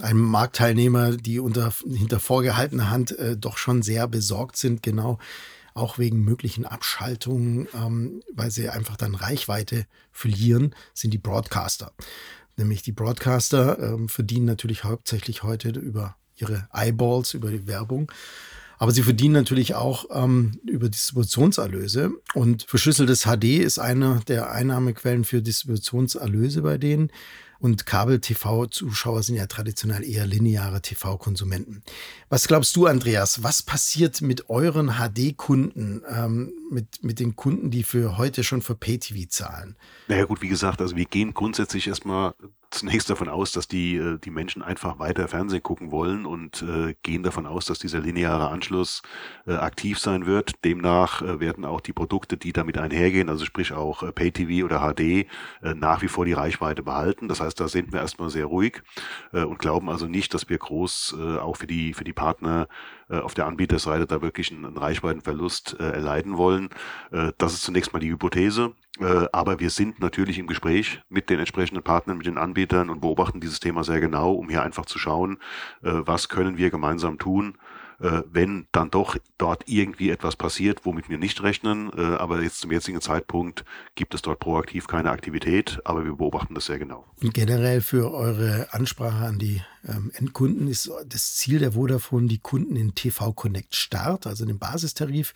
[SPEAKER 1] ein Marktteilnehmer, die unter hinter vorgehaltener Hand äh, doch schon sehr besorgt sind, genau auch wegen möglichen Abschaltungen, ähm, weil sie einfach dann Reichweite verlieren, sind die Broadcaster. Nämlich die Broadcaster ähm, verdienen natürlich hauptsächlich heute über ihre Eyeballs, über die Werbung. Aber sie verdienen natürlich auch ähm, über Distributionserlöse. Und verschlüsseltes HD ist eine der Einnahmequellen für Distributionserlöse bei denen. Und Kabel-TV-Zuschauer sind ja traditionell eher lineare TV-Konsumenten. Was glaubst du, Andreas? Was passiert mit euren HD-Kunden, ähm, mit, mit den Kunden, die für heute schon für Pay-TV zahlen?
[SPEAKER 3] Naja gut, wie gesagt, also wir gehen grundsätzlich erstmal zunächst davon aus, dass die, äh, die Menschen einfach weiter Fernsehen gucken wollen und äh, gehen davon aus, dass dieser lineare Anschluss äh, aktiv sein wird. Demnach äh, werden auch die Produkte, die damit einhergehen, also sprich auch äh, Pay-TV oder HD, äh, nach wie vor die Reichweite behalten. Das heißt, da sind wir erstmal sehr ruhig äh, und glauben also nicht, dass wir groß äh, auch für die, für die Partner auf der Anbieterseite da wirklich einen, einen Reichweitenverlust äh, erleiden wollen. Äh, das ist zunächst mal die Hypothese. Äh, aber wir sind natürlich im Gespräch mit den entsprechenden Partnern, mit den Anbietern und beobachten dieses Thema sehr genau, um hier einfach zu schauen, äh, was können wir gemeinsam tun, äh, wenn dann doch dort irgendwie etwas passiert, womit wir nicht rechnen. Äh, aber jetzt zum jetzigen Zeitpunkt gibt es dort proaktiv keine Aktivität, aber wir beobachten das sehr genau.
[SPEAKER 1] Generell für eure Ansprache an die ähm, Endkunden ist das Ziel der Vodafone, die Kunden in TV Connect Start, also den Basistarif,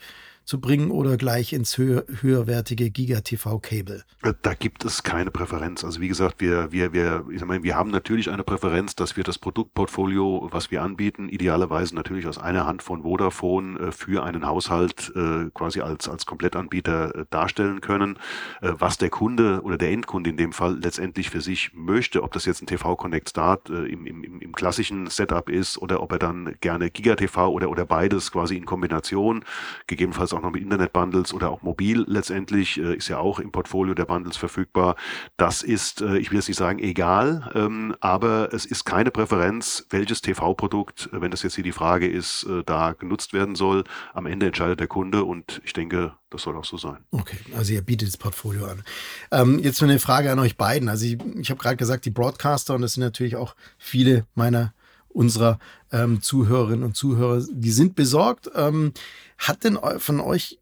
[SPEAKER 1] zu bringen oder gleich ins höher, höherwertige Giga-TV-Cable?
[SPEAKER 3] Äh, da gibt es keine Präferenz. Also wie gesagt, wir, wir, wir, ich meine, wir haben natürlich eine Präferenz, dass wir das Produktportfolio, was wir anbieten, idealerweise natürlich aus einer Hand von Vodafone äh, für einen Haushalt äh, quasi als, als Komplettanbieter darstellen können. Was der Kunde oder der Endkunde in dem Fall letztendlich für sich möchte, ob das jetzt ein TV Connect Start im, im, im klassischen Setup ist oder ob er dann gerne Giga TV oder, oder beides quasi in Kombination, gegebenenfalls auch auch noch mit Internet-Bundles oder auch mobil letztendlich, äh, ist ja auch im Portfolio der Bundles verfügbar. Das ist, äh, ich will jetzt nicht sagen egal, ähm, aber es ist keine Präferenz, welches TV-Produkt, äh, wenn das jetzt hier die Frage ist, äh, da genutzt werden soll. Am Ende entscheidet der Kunde und ich denke, das soll auch so sein.
[SPEAKER 1] Okay, also ihr bietet das Portfolio an. Ähm, jetzt eine Frage an euch beiden. Also ich, ich habe gerade gesagt, die Broadcaster, und das sind natürlich auch viele meiner unserer ähm, Zuhörerinnen und Zuhörer, die sind besorgt. Ähm, hat denn von euch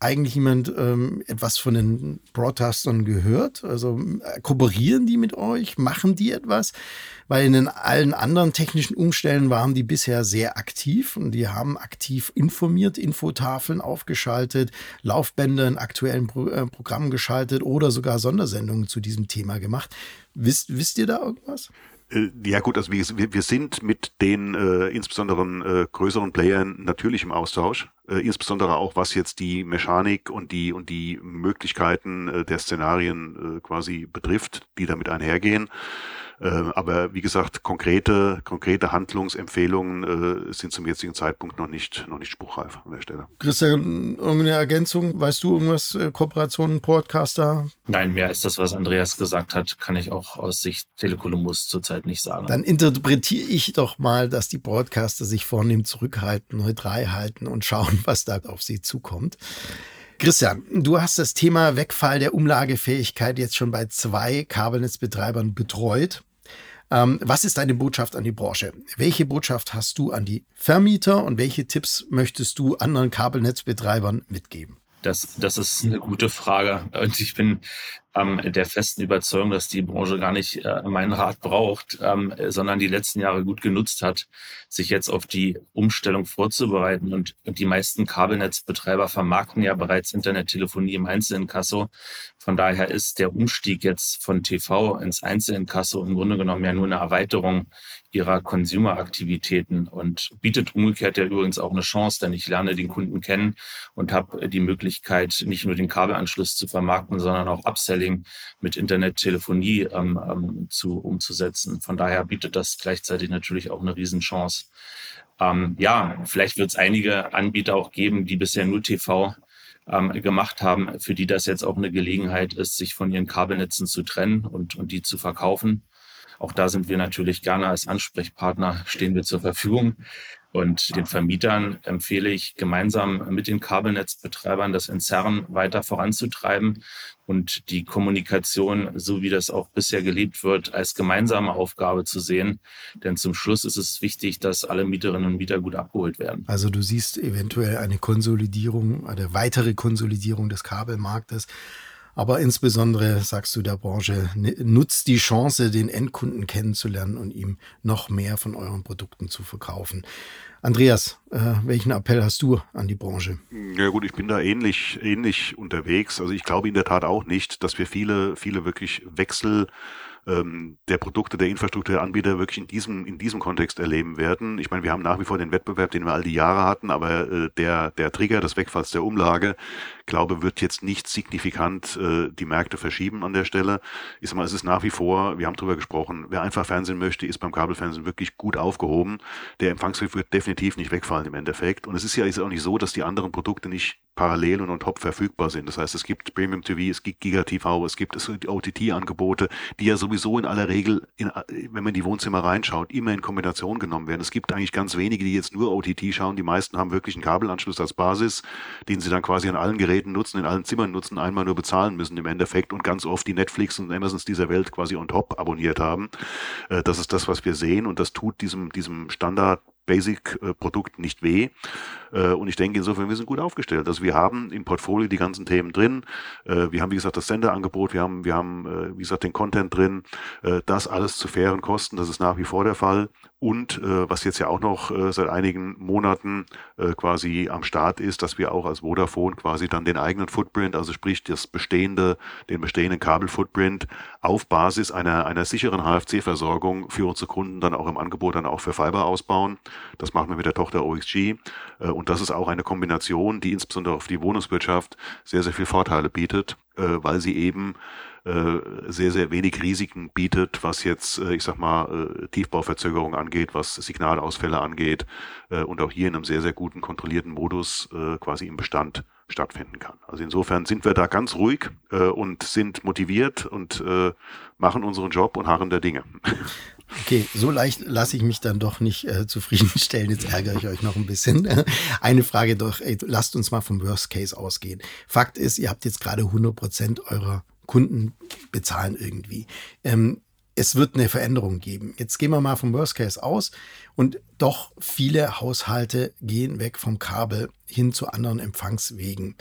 [SPEAKER 1] eigentlich jemand ähm, etwas von den Broadcastern gehört? Also äh, kooperieren die mit euch? Machen die etwas? Weil in allen anderen technischen Umstellen waren die bisher sehr aktiv und die haben aktiv informiert, Infotafeln aufgeschaltet, Laufbänder in aktuellen Pro äh, Programmen geschaltet oder sogar Sondersendungen zu diesem Thema gemacht. Wisst, wisst ihr da irgendwas?
[SPEAKER 3] Äh, ja gut, also wir, wir sind mit den äh, insbesondere äh, größeren Playern natürlich im Austausch, äh, insbesondere auch was jetzt die Mechanik und die und die Möglichkeiten äh, der Szenarien äh, quasi betrifft, die damit einhergehen. Äh, aber wie gesagt, konkrete, konkrete Handlungsempfehlungen äh, sind zum jetzigen Zeitpunkt noch nicht, noch nicht spruchreif an der Stelle.
[SPEAKER 1] Christian, irgendeine Ergänzung? Weißt du irgendwas, äh, Kooperationen, Podcaster?
[SPEAKER 2] Nein, mehr als das, was Andreas gesagt hat, kann ich auch aus Sicht Telekolumbus zurzeit nicht sagen.
[SPEAKER 1] Dann interpretiere ich doch mal, dass die Broadcaster sich vornehm zurückhalten, neutral halten und schauen, was da auf sie zukommt. Christian, du hast das Thema Wegfall der Umlagefähigkeit jetzt schon bei zwei Kabelnetzbetreibern betreut. Ähm, was ist deine Botschaft an die Branche? Welche Botschaft hast du an die Vermieter und welche Tipps möchtest du anderen Kabelnetzbetreibern mitgeben?
[SPEAKER 2] Das, das ist eine gute Frage. Und ich bin ähm, der festen Überzeugung, dass die Branche gar nicht äh, meinen Rat braucht, ähm, sondern die letzten Jahre gut genutzt hat, sich jetzt auf die Umstellung vorzubereiten. Und, und die meisten Kabelnetzbetreiber vermarkten ja bereits Internettelefonie im Einzelinkasso. Von daher ist der Umstieg jetzt von TV ins Einzelinkasso im Grunde genommen ja nur eine Erweiterung ihrer Consumer-Aktivitäten und bietet umgekehrt ja übrigens auch eine Chance, denn ich lerne den Kunden kennen und habe die Möglichkeit, nicht nur den Kabelanschluss zu vermarkten, sondern auch Upselling mit Internettelefonie ähm, ähm, zu, umzusetzen. Von daher bietet das gleichzeitig natürlich auch eine Riesenchance. Ähm, ja, vielleicht wird es einige Anbieter auch geben, die bisher nur TV ähm, gemacht haben, für die das jetzt auch eine Gelegenheit ist, sich von ihren Kabelnetzen zu trennen und, und die zu verkaufen. Auch da sind wir natürlich gerne als Ansprechpartner, stehen wir zur Verfügung. Und den Vermietern empfehle ich, gemeinsam mit den Kabelnetzbetreibern das Entzerren weiter voranzutreiben und die Kommunikation, so wie das auch bisher gelebt wird, als gemeinsame Aufgabe zu sehen. Denn zum Schluss ist es wichtig, dass alle Mieterinnen und Mieter gut abgeholt werden.
[SPEAKER 1] Also du siehst eventuell eine Konsolidierung, eine weitere Konsolidierung des Kabelmarktes. Aber insbesondere sagst du der Branche, nutzt die Chance, den Endkunden kennenzulernen und ihm noch mehr von euren Produkten zu verkaufen. Andreas, äh, welchen Appell hast du an die Branche?
[SPEAKER 3] Ja gut, ich bin da ähnlich, ähnlich unterwegs. Also ich glaube in der Tat auch nicht, dass wir viele, viele wirklich Wechsel ähm, der Produkte, der Infrastruktur der Anbieter wirklich in diesem, in diesem Kontext erleben werden. Ich meine, wir haben nach wie vor den Wettbewerb, den wir all die Jahre hatten, aber äh, der, der Trigger des Wegfalls der Umlage, glaube, wird jetzt nicht signifikant äh, die Märkte verschieben an der Stelle. Ich sag mal, es ist nach wie vor, wir haben drüber gesprochen, wer einfach Fernsehen möchte, ist beim Kabelfernsehen wirklich gut aufgehoben. Der Empfangsweg wird definitiv definitiv nicht wegfallen im Endeffekt. Und es ist ja ist auch nicht so, dass die anderen Produkte nicht parallel und on top verfügbar sind. Das heißt, es gibt Premium TV, es gibt Giga TV, es gibt OTT-Angebote, die ja sowieso in aller Regel, in, wenn man in die Wohnzimmer reinschaut, immer in Kombination genommen werden. Es gibt eigentlich ganz wenige, die jetzt nur OTT schauen. Die meisten haben wirklich einen Kabelanschluss als Basis, den sie dann quasi an allen Geräten nutzen, in allen Zimmern nutzen, einmal nur bezahlen müssen im Endeffekt und ganz oft die Netflix und Amazons dieser Welt quasi on top abonniert haben. Äh, das ist das, was wir sehen und das tut diesem, diesem Standard Basic-Produkt nicht weh. Äh, und ich denke insofern, wir sind gut aufgestellt. Also wir haben im Portfolio die ganzen Themen drin. Äh, wir haben, wie gesagt, das Senderangebot, wir haben, wir haben, äh, wie gesagt, den Content drin. Das alles zu fairen Kosten, das ist nach wie vor der Fall. Und was jetzt ja auch noch seit einigen Monaten quasi am Start ist, dass wir auch als Vodafone quasi dann den eigenen Footprint, also sprich das bestehende, den bestehenden Kabelfootprint auf Basis einer, einer sicheren HFC-Versorgung für unsere Kunden dann auch im Angebot dann auch für Fiber ausbauen. Das machen wir mit der Tochter OXG. Äh, und das ist auch eine Kombination, die insbesondere auf die Wohnungswirtschaft sehr, sehr viel Vorteile bietet, äh, weil sie eben äh, sehr, sehr wenig Risiken bietet, was jetzt, ich sag mal, Tiefbauverzögerung angeht, was Signalausfälle angeht und auch hier in einem sehr, sehr guten kontrollierten Modus quasi im Bestand stattfinden kann. Also insofern sind wir da ganz ruhig und sind motiviert und machen unseren Job und harren der Dinge.
[SPEAKER 1] Okay, so leicht lasse ich mich dann doch nicht äh, zufriedenstellen. Jetzt ärgere ich euch noch ein bisschen. Eine Frage doch, ey, lasst uns mal vom Worst Case ausgehen. Fakt ist, ihr habt jetzt gerade 100 Prozent eurer Kunden bezahlen irgendwie. Ähm, es wird eine Veränderung geben. Jetzt gehen wir mal vom Worst Case aus und doch viele Haushalte gehen weg vom Kabel hin zu anderen Empfangswegen.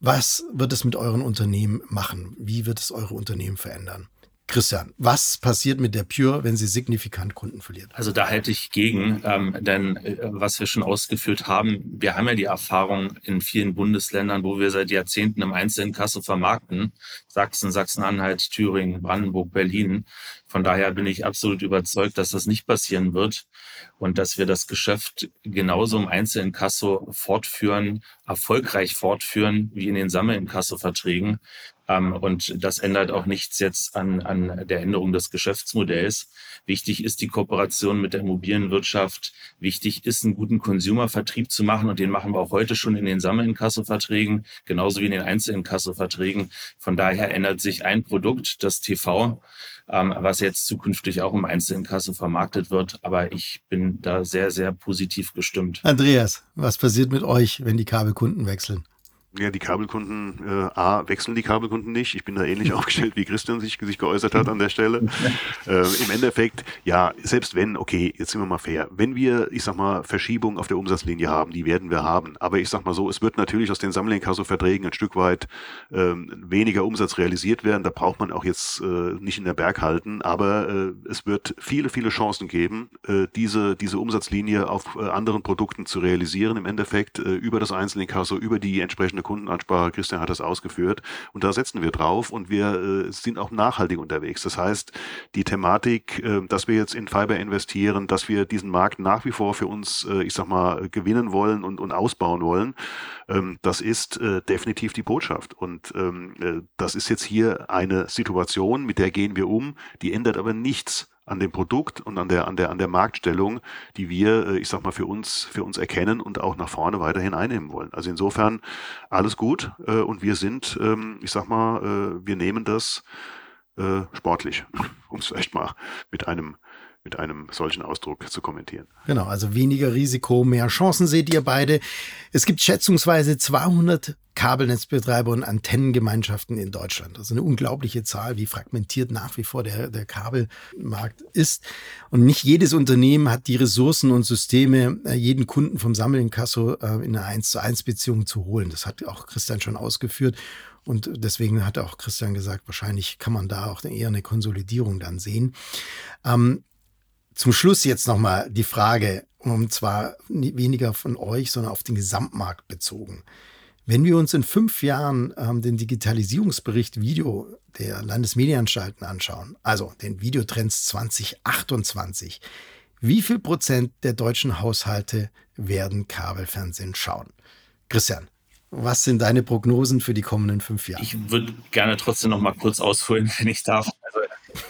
[SPEAKER 1] Was wird es mit euren Unternehmen machen? Wie wird es eure Unternehmen verändern? Christian, was passiert mit der Pure, wenn sie signifikant Kunden verliert?
[SPEAKER 2] Also da halte ich gegen, ähm, denn äh, was wir schon ausgeführt haben, wir haben ja die Erfahrung in vielen Bundesländern, wo wir seit Jahrzehnten im Einzelinkasso vermarkten, Sachsen, Sachsen-Anhalt, Thüringen, Brandenburg, Berlin. Von daher bin ich absolut überzeugt, dass das nicht passieren wird und dass wir das Geschäft genauso im Einzelinkasso fortführen, erfolgreich fortführen wie in den Sammelinkasso-Verträgen. Ähm, und das ändert auch nichts jetzt an, an der Änderung des Geschäftsmodells. Wichtig ist die Kooperation mit der Immobilienwirtschaft. Wichtig ist, einen guten Consumer-Vertrieb zu machen. Und den machen wir auch heute schon in den Sammelinkasso-Verträgen, genauso wie in den Einzelinkasso-Verträgen. Von daher ändert sich ein Produkt, das TV, ähm, was jetzt zukünftig auch im Einzelinkasso vermarktet wird. Aber ich bin da sehr, sehr positiv gestimmt.
[SPEAKER 1] Andreas, was passiert mit euch, wenn die Kabelkunden wechseln?
[SPEAKER 3] Ja, die Kabelkunden, äh, A, wechseln die Kabelkunden nicht. Ich bin da ähnlich aufgestellt, wie Christian sich, sich geäußert hat an der Stelle. Äh, Im Endeffekt, ja, selbst wenn, okay, jetzt sind wir mal fair, wenn wir, ich sag mal, Verschiebungen auf der Umsatzlinie haben, die werden wir haben. Aber ich sag mal so, es wird natürlich aus den Sammlinkasso-Verträgen ein Stück weit ähm, weniger Umsatz realisiert werden. Da braucht man auch jetzt äh, nicht in der Berg halten. Aber äh, es wird viele, viele Chancen geben, äh, diese, diese Umsatzlinie auf äh, anderen Produkten zu realisieren. Im Endeffekt äh, über das Einzelinkasso, über die entsprechende Kundenansprache. Christian hat das ausgeführt. Und da setzen wir drauf und wir äh, sind auch nachhaltig unterwegs. Das heißt, die Thematik, äh, dass wir jetzt in Fiber investieren, dass wir diesen Markt nach wie vor für uns, äh, ich sag mal, gewinnen wollen und, und ausbauen wollen, ähm, das ist äh, definitiv die Botschaft. Und ähm, äh, das ist jetzt hier eine Situation, mit der gehen wir um, die ändert aber nichts an dem Produkt und an der, an der, an der Marktstellung, die wir, äh, ich sag mal, für uns, für uns erkennen und auch nach vorne weiterhin einnehmen wollen. Also insofern alles gut äh, und wir sind, ähm, ich sag mal, äh, wir nehmen das sportlich, um es vielleicht mal mit einem mit einem solchen Ausdruck zu kommentieren.
[SPEAKER 1] Genau, also weniger Risiko, mehr Chancen seht ihr beide. Es gibt schätzungsweise 200 Kabelnetzbetreiber und Antennengemeinschaften in Deutschland. Ist eine unglaubliche Zahl, wie fragmentiert nach wie vor der, der Kabelmarkt ist. Und nicht jedes Unternehmen hat die Ressourcen und Systeme, äh, jeden Kunden vom Sammelinkasso äh, in eine 1 zu 1 Beziehung zu holen. Das hat auch Christian schon ausgeführt. Und deswegen hat auch Christian gesagt, wahrscheinlich kann man da auch eher eine Konsolidierung dann sehen. Ähm, zum Schluss jetzt nochmal die Frage, und zwar weniger von euch, sondern auf den Gesamtmarkt bezogen. Wenn wir uns in fünf Jahren ähm, den Digitalisierungsbericht Video der Landesmedienanstalten anschauen, also den Videotrends 2028, wie viel Prozent der deutschen Haushalte werden Kabelfernsehen schauen? Christian, was sind deine Prognosen für die kommenden fünf Jahre?
[SPEAKER 2] Ich würde gerne trotzdem noch mal kurz ausholen, wenn ich darf.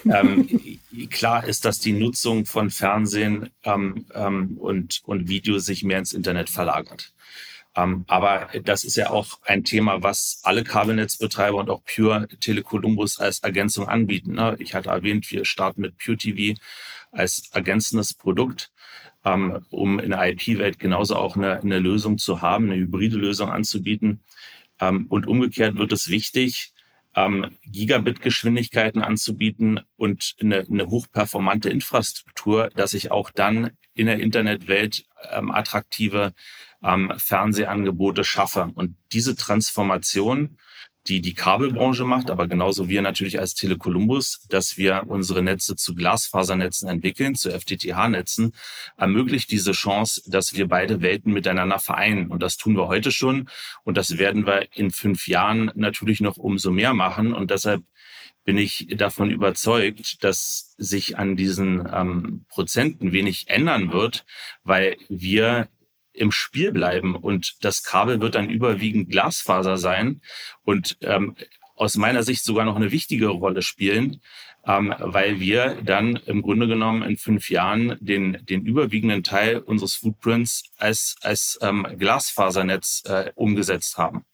[SPEAKER 2] Ähm, klar ist, dass die Nutzung von Fernsehen ähm, ähm, und, und Video sich mehr ins Internet verlagert. Ähm, aber das ist ja auch ein Thema, was alle Kabelnetzbetreiber und auch Pure Telecolumbus als Ergänzung anbieten. Ne? Ich hatte erwähnt, wir starten mit Pure TV als ergänzendes Produkt, ähm, um in der IP-Welt genauso auch eine, eine, Lösung zu haben, eine hybride Lösung anzubieten. Und umgekehrt wird es wichtig, ähm, Gigabit-Geschwindigkeiten anzubieten und eine, eine hochperformante Infrastruktur, dass ich auch dann in der Internetwelt ähm, attraktive ähm, Fernsehangebote schaffe. Und diese Transformation die die Kabelbranche macht, aber genauso wir natürlich als Telekolumbus, dass wir unsere Netze zu Glasfasernetzen entwickeln, zu FTTH-Netzen, ermöglicht diese Chance, dass wir beide Welten miteinander vereinen. Und das tun wir heute schon. Und das werden wir in fünf Jahren natürlich noch umso mehr machen. Und deshalb bin ich davon überzeugt, dass sich an diesen ähm, Prozenten wenig ändern wird, weil wir im Spiel bleiben und das Kabel wird dann überwiegend Glasfaser sein und ähm, aus meiner Sicht sogar noch eine wichtige Rolle spielen, ähm, weil wir dann im Grunde genommen in fünf Jahren den, den überwiegenden Teil unseres Footprints als, als ähm, Glasfasernetz äh, umgesetzt haben.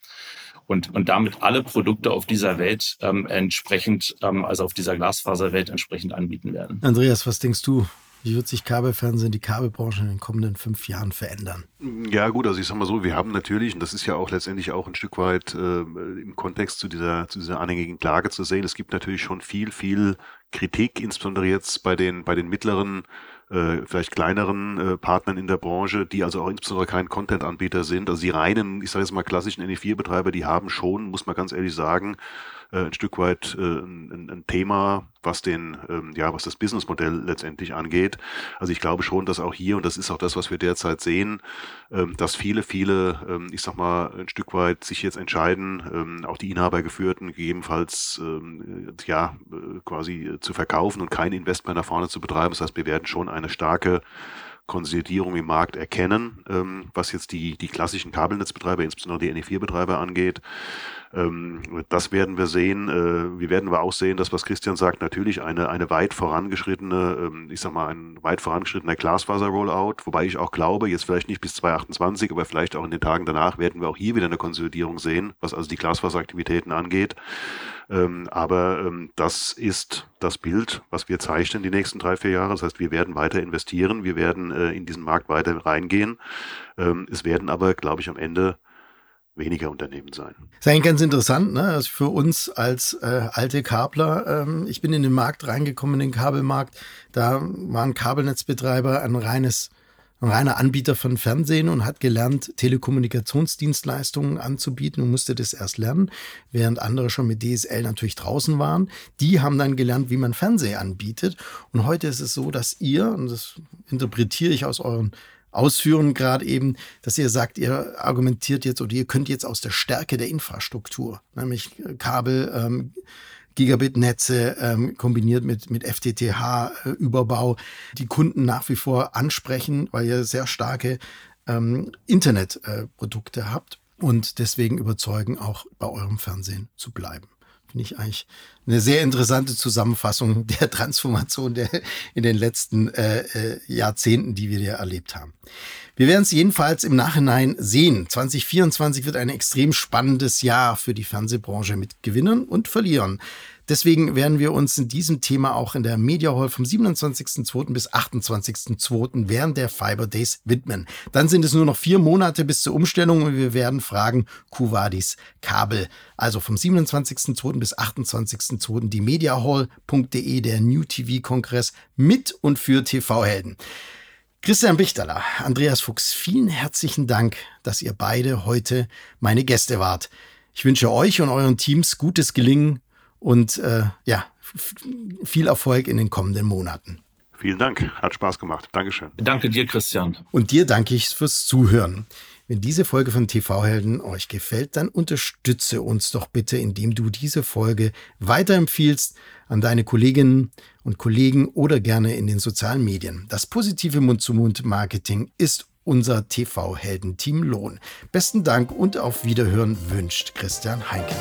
[SPEAKER 2] Und, und damit alle Produkte auf dieser Welt ähm, entsprechend, ähm, also auf dieser Glasfaserwelt entsprechend anbieten werden.
[SPEAKER 1] Andreas, was denkst du? Wie wird sich Kabelfernsehen, die Kabelbranche in den kommenden fünf Jahren verändern?
[SPEAKER 3] Ja, gut, also ich sag mal so, wir haben natürlich, und das ist ja auch letztendlich auch ein Stück weit äh, im Kontext zu dieser, zu dieser anhängigen Klage zu sehen, es gibt natürlich schon viel, viel Kritik, insbesondere jetzt bei den, bei den mittleren äh, vielleicht kleineren äh, Partnern in der Branche, die also auch insbesondere kein Content-Anbieter sind. Also die reinen, ich sage jetzt mal klassischen NE4-Betreiber, die haben schon, muss man ganz ehrlich sagen, ein Stück weit äh, ein, ein, Thema, was den, ähm, ja, was das Businessmodell letztendlich angeht. Also ich glaube schon, dass auch hier, und das ist auch das, was wir derzeit sehen, ähm, dass viele, viele, ähm, ich sag mal, ein Stück weit sich jetzt entscheiden, auch die Inhabergeführten gegebenenfalls ähm, ja äh, quasi zu verkaufen und kein Investment nach vorne zu betreiben. Das heißt, wir werden schon eine starke Konsolidierung im Markt erkennen, was jetzt die, die klassischen Kabelnetzbetreiber, insbesondere die NE4-Betreiber angeht. Ähm, das werden wir sehen. Äh, wir werden aber auch sehen, dass was Christian sagt, natürlich eine, eine weit vorangeschrittene, ähm, ich sag mal, ein weit vorangeschrittener Glasfaser-Rollout, wobei ich auch glaube, jetzt vielleicht nicht bis 2028, aber vielleicht auch in den Tagen danach werden wir auch hier wieder eine Konsolidierung sehen, was also die Glasfaseraktivitäten angeht. Ähm, aber ähm, das ist das Bild, was wir zeichnen die nächsten drei, vier Jahre. Das heißt, wir werden weiter investieren, wir werden äh, in diesen Markt weiter reingehen. Ähm, es werden aber, glaube ich, am Ende weniger Unternehmen sein.
[SPEAKER 1] Das ist eigentlich ganz interessant, ne? Also für uns als äh, alte Kabler, ähm, ich bin in den Markt reingekommen, in den Kabelmarkt, da waren Kabelnetzbetreiber ein reines ein reiner Anbieter von Fernsehen und hat gelernt, Telekommunikationsdienstleistungen anzubieten und musste das erst lernen, während andere schon mit DSL natürlich draußen waren. Die haben dann gelernt, wie man Fernsehen anbietet. Und heute ist es so, dass ihr, und das interpretiere ich aus euren ausführen, gerade eben, dass ihr sagt, ihr argumentiert jetzt oder ihr könnt jetzt aus der Stärke der Infrastruktur, nämlich Kabel, ähm, Gigabit-Netze ähm, kombiniert mit, mit FTTH-Überbau, äh, die Kunden nach wie vor ansprechen, weil ihr sehr starke ähm, Internetprodukte äh, habt und deswegen überzeugen, auch bei eurem Fernsehen zu bleiben. Finde ich eigentlich eine sehr interessante Zusammenfassung der Transformation der, in den letzten äh, äh, Jahrzehnten, die wir hier erlebt haben. Wir werden es jedenfalls im Nachhinein sehen. 2024 wird ein extrem spannendes Jahr für die Fernsehbranche mit Gewinnern und Verlierern. Deswegen werden wir uns in diesem Thema auch in der Media Hall vom 27.02. bis 28.02. während der Fiber Days widmen. Dann sind es nur noch vier Monate bis zur Umstellung und wir werden fragen Kuvadis Kabel. Also vom 27.02. bis 28.02. die mediahall.de, der New TV Kongress mit und für TV-Helden. Christian Bichterler, Andreas Fuchs, vielen herzlichen Dank, dass ihr beide heute meine Gäste wart. Ich wünsche euch und euren Teams gutes Gelingen und äh, ja, viel Erfolg in den kommenden Monaten.
[SPEAKER 3] Vielen Dank, hat Spaß gemacht. Dankeschön.
[SPEAKER 2] Danke dir, Christian.
[SPEAKER 1] Und dir danke ich fürs Zuhören. Wenn diese Folge von TV-Helden euch gefällt, dann unterstütze uns doch bitte, indem du diese Folge weiterempfiehlst an deine Kolleginnen und Kollegen oder gerne in den sozialen Medien. Das positive Mund-zu-Mund-Marketing ist unser TV-Helden-Team Lohn. Besten Dank und auf Wiederhören wünscht Christian Heinke.